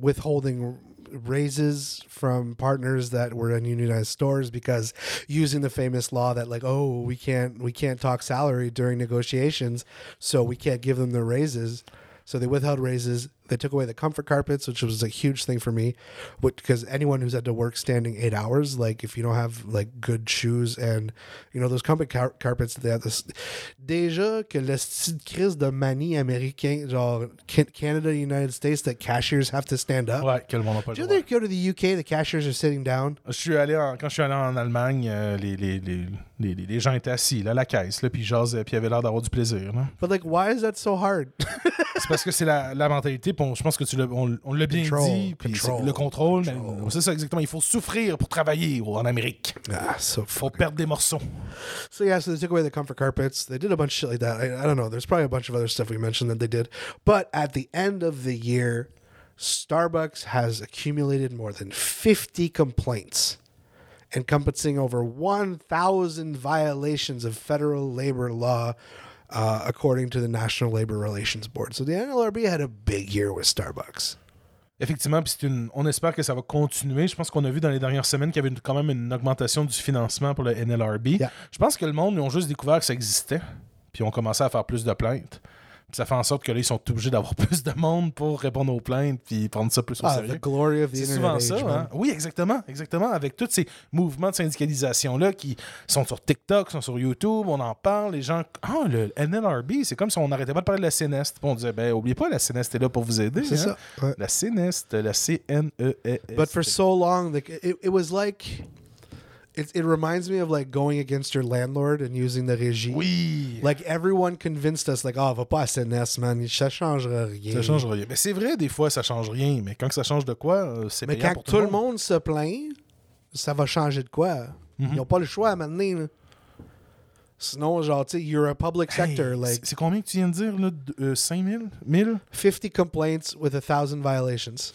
withholding raises from partners that were in unionized stores because using the famous law that like oh we can't we can't talk salary during negotiations so we can't give them the raises. So they withheld raises they took away the comfort carpets which was a huge thing for me because anyone who's had to work standing eight hours like if you don't have like good shoes and you know those comfort car- carpets they have this déjà que le crise de manie américain genre Canada United States that cashiers have to stand up Ouais, que le monde n'a pas do you think go to the UK the cashiers are sitting down Je suis allé en- quand je suis allé en Allemagne, euh, les, les, les, les, les- gens étaient assis là, à la caisse, là, puis ils puis ils avaient l'air d'avoir du plaisir. là. but like why is that so hard *laughs* C'est parce que c'est la, la mentalité, on- je pense que tu on, on l'a bien Control, dit, control, le contrôle, mais c'est ça exactement. Il faut souffrir pour travailler en Amérique. ah so Il faut perdre des morceaux. So yeah, so they took away the comfort carpets. They did a bunch of shit like that. I, I don't know. There's probably a bunch of other stuff we mentioned that they did. But at the end of the year, Starbucks has accumulated more than 50 complaints, encompassing over 1,000 violations of federal labor law, uh, according to the National Labor Relations Board. So the NLRB had a big year with Starbucks. Effectivement, puis une, on espère que ça va continuer. Je pense qu'on a vu dans les dernières semaines qu'il y avait quand même une augmentation du financement pour le NLRB. Yeah. Je pense que le monde, ils ont juste découvert que ça existait, puis ont commencé à faire plus de plaintes. Ça fait en sorte que là, ils sont obligés d'avoir *laughs* plus de monde pour répondre aux plaintes, puis prendre ça plus au Ah, sérieux. the glory of the C'est souvent ça, hein? Oui, exactement, exactement. Avec tous ces mouvements de syndicalisation-là qui sont sur TikTok, sont sur YouTube, on en parle, les gens. Ah, le NLRB, c'est comme si on n'arrêtait pas de parler de la CNEST. On disait, ben, oubliez pas, la CNEST est là pour vous aider. C'est hein. ça, ouais. La CNEST, la C-N-E-S. but for so long like it, it was like it, it reminds me of like going against your landlord and using the régie Oui. like everyone convinced us like oh va pas à CNES man ça changera rien Ça change rien. Mais c'est vrai, des fois, ça change rien. Mais quand ça change de quoi, euh, c'est mais quand pour tout le monde se plaint ça va changer de quoi? Mhm. ils n'ont pas le choix maintenant là. sinon genre tu sais you're a public Hey, sector like c'est- combien que tu viens de dire, là? De- euh, 5 000? 1000? 50 complaints with a thousand violations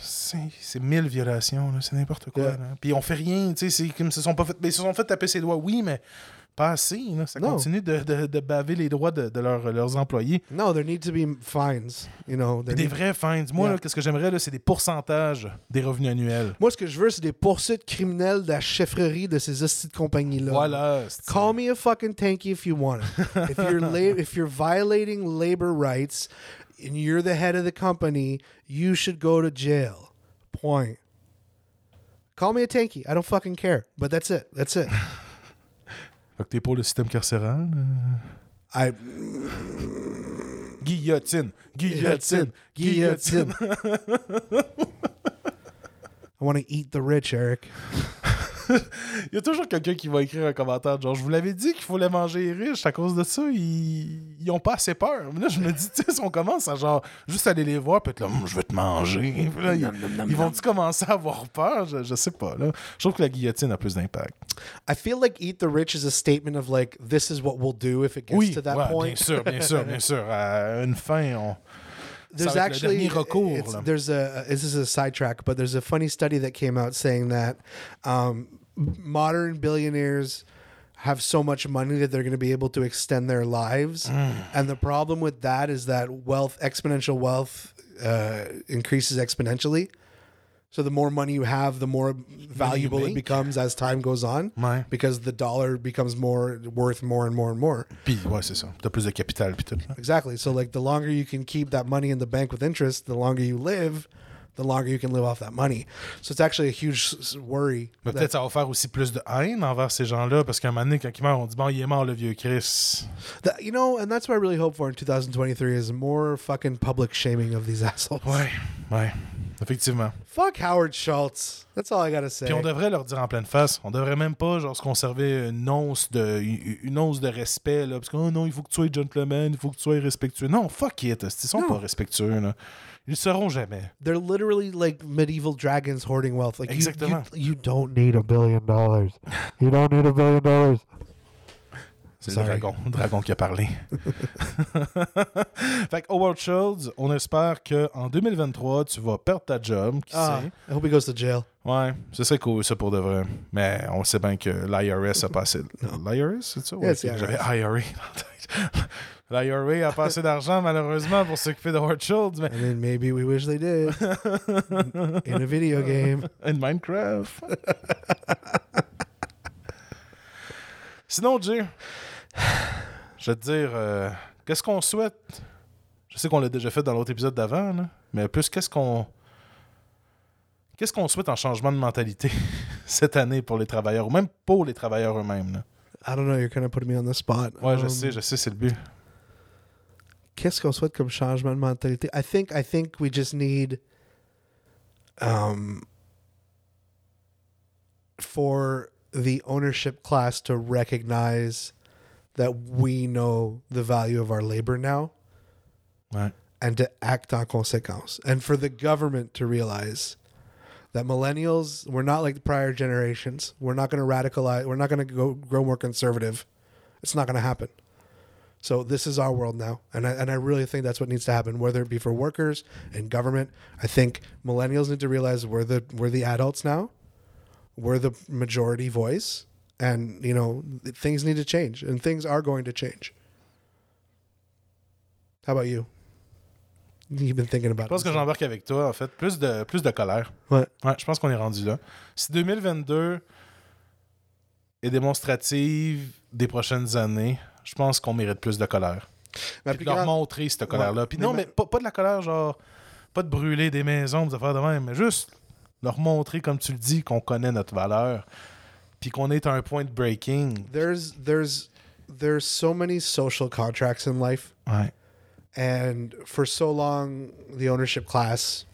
C'est 1000 violations, c'est n'importe quoi. Yeah. Puis on fait rien, tu sais, ils se sont pas fait, ils se sont fait taper ses doigts, oui, mais pas assez. là. Ça Non. continue de, de- de baver les droits de, de leurs- leurs employés. no there need to be fines you know des vrais fines. Moi, Yeah. qu'est-ce que j'aimerais, c'est des pourcentages des revenus annuels. moi ce que je veux c'est des poursuites criminelles de la chefferie de ces hosties de compagnies là Voilà. Call me a fucking tanky if you want if you're if you're violating labor rights and you're the head of the company, you should go to jail. Point. Call me a tanky. I don't fucking care. But that's it. That's it. *laughs* Fait que t'es pour le système carcéral. euh. I Guillotine. Guillotine. *laughs* Guillotine. *laughs* I want to eat the rich, Eric. *laughs* Il y a toujours quelqu'un qui va écrire un commentaire genre je vous l'avais dit qu'il fallait manger les riches à cause de ça ils ils ont pas assez peur. Mais là je me dis tu sais si on commence à genre juste aller les voir peut être là je vais te manger. Puis là, ils, ils vont-tu commencer à avoir peur? Je, je sais pas là. Je trouve que la guillotine a plus d'impact. I feel like Eat the Rich is a statement of like this is what we'll do if it gets Oui, to that ouais, point. bien sûr, bien sûr, bien sûr. À une fin on there's actually recours. there's a this is a sidetrack, but there's a funny study that came out saying that um, modern billionaires have so much money that they're going to be able to extend their lives, Mm. and the problem with that is that wealth, exponential wealth, uh, increases exponentially. So the more money you have, the more valuable it becomes as time goes on, Ouais. because the dollar becomes more worth more and more and more. Puis ouais, c'est ça. T'as plus de capital puis tout. Exactly. So like the longer you can keep that money in the bank with interest, the longer you live, the longer you can live off that money. So it's actually a huge worry. Mais that- peut-être ça va faire aussi plus de haine envers ces gens-là, parce qu'à un moment donné, quand ils meurent, on dit bon, il est mort le vieux Chris. that- you know, and that's what I really hope for in 2023 is more fucking public shaming of these *laughs* assholes. Ouais, ouais, effectivement. Fuck Howard Schultz. That's all I gotta say. Puis on devrait leur dire en pleine face, on devrait même pas genre se conserver une once de une once de respect là, parce que oh non, il faut que tu sois gentleman, il faut que tu sois respectueux. Non, fuck it, ils sont pas respectueux là. Ils le seront jamais. They're literally like medieval dragons hoarding wealth. Like you- you, Exactement. you, don't need a billion dollars. *laughs* You don't need a billion dollars. C'est le Sorry. dragon, le dragon qui a parlé. *laughs* fait que Howard Schultz, on espère que en 2023, tu vas perdre ta job, qui Ah, sait. I hope he goes to jail. Ouais, ce serait cool, ça pour de vrai. Mais on sait bien que l'IRS a passé. L'IRS, c'est ça? Ok, the J'avais. IRA dans la tête. L'IRA a pas assez d'argent, malheureusement, pour s'occuper de Schultz, mais And then maybe we wish they did *laughs* in a video game. in Minecraft. Sinon, Jay, je vais te dire, euh, qu'est-ce qu'on souhaite? Je sais qu'on l'a déjà fait dans l'autre épisode d'avant, mais plus qu'est-ce qu'on. Qu'est-ce qu'on souhaite en changement de mentalité *laughs* cette année pour les travailleurs, ou même pour les travailleurs eux-mêmes? là? I don't know. You're kind of putting me on the spot. Ouais, je Um, sais, je sais, c'est le but. Qu'est-ce qu'on souhaite comme changement de mentalité? I think I think we just need um for the ownership class to recognize that we know the value of our labor now Ouais. and to act en conséquence. And for the government to realize that millennials, we're not like the prior generations. We're not going to radicalize. We're not going to go grow more conservative. It's not going to happen. So this is our world now, and I, and I really think that's what needs to happen, whether it be for workers and government. I think millennials need to realize we're the we're the adults now, we're the majority voice, and you know things need to change, and things are going to change. How about you? You've been thinking about. Je pense que j'embarque avec toi, en fait. Plus de, plus de colère. Ouais. Ouais, je pense qu'on est rendu là. Si 2022 est démonstrative des prochaines années, je pense qu'on mérite plus de colère. Ma Puis plus de leur grande- montrer cette colère-là. Puis mais non, ma- mais pas, pas de la colère, genre, pas de brûler des maisons, des affaires de même, mais juste leur montrer, comme tu le dis, qu'on connaît notre valeur, puis qu'on est à un point de breaking. there's there's there's so many social contracts in life Ouais. and for so long the ownership class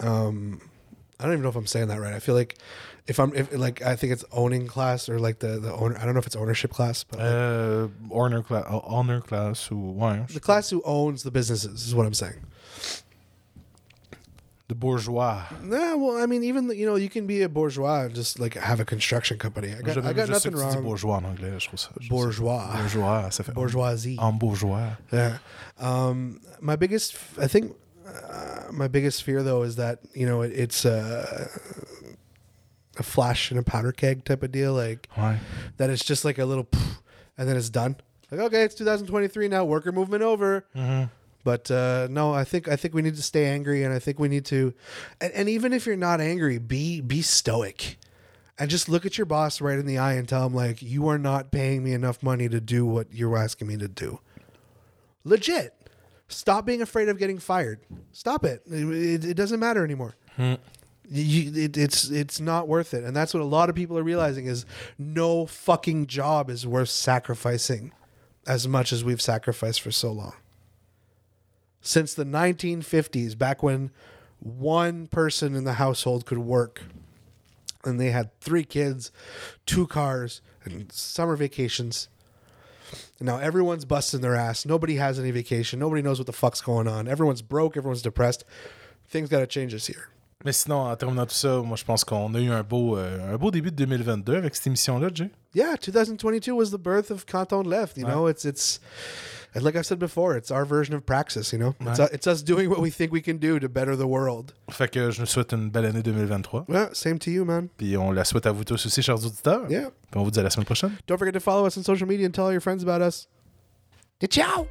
um i don't even know if i'm saying that right i feel like if i'm if like i think it's owning class or like the the owner i don't know if it's ownership class but like, Euh, owner cla- honor class who Ouais. the class who owns the businesses is what i'm saying The bourgeois. nah well i mean even you know you can be a bourgeois and just like have a construction company i got, I got nothing que tu dis wrong bourgeois en anglais, je trouve ça. je bourgeois Bourgeois, ça fait. bourgeoisie En bourgeois. Yeah. Um, my biggest, I think, uh, my biggest fear though is that you know it, it's a, a flash in a powder keg type of deal, like Ouais. that. It's just like a little, and then it's done. Like okay, it's 2023 now, worker movement over. But uh, no, I think I think we need to stay angry, and I think we need to, and, and even if you're not angry, be be stoic, and just look at your boss right in the eye and tell him like you are not paying me enough money to do what you're asking me to do. Legit, stop being afraid of getting fired. Stop it. It, it doesn't matter anymore. You, it, it's it's not worth it, and that's what a lot of people are realizing is no fucking job is worth sacrificing as much as we've sacrificed for so long since the 1950s, back when one person in the household could work and they had three kids, two cars, and summer vacations. Now everyone's busting their ass. Nobody has any vacation. Nobody knows what the fuck's going on. Everyone's broke. Everyone's depressed. Things got to change this year. Mais sinon, en terminant tout ça, moi, je pense qu'on a eu un beau, euh, un beau début de 2022 avec cette émission-là, Jay. Yeah, 2022 was the birth of Canton Left. You know, it's it's and like I've said before, it's our version of Praxis. You know, it's, Ouais. it's us doing what we think we can do to better the world. Fait que je nous souhaite une belle année 2023. Yeah, same to you, man. Puis on la souhaite à vous tous aussi, chers auditeurs. Yeah. Puis on vous dit à la semaine prochaine. Don't forget to follow us on social media and tell all your friends about us. Ciao.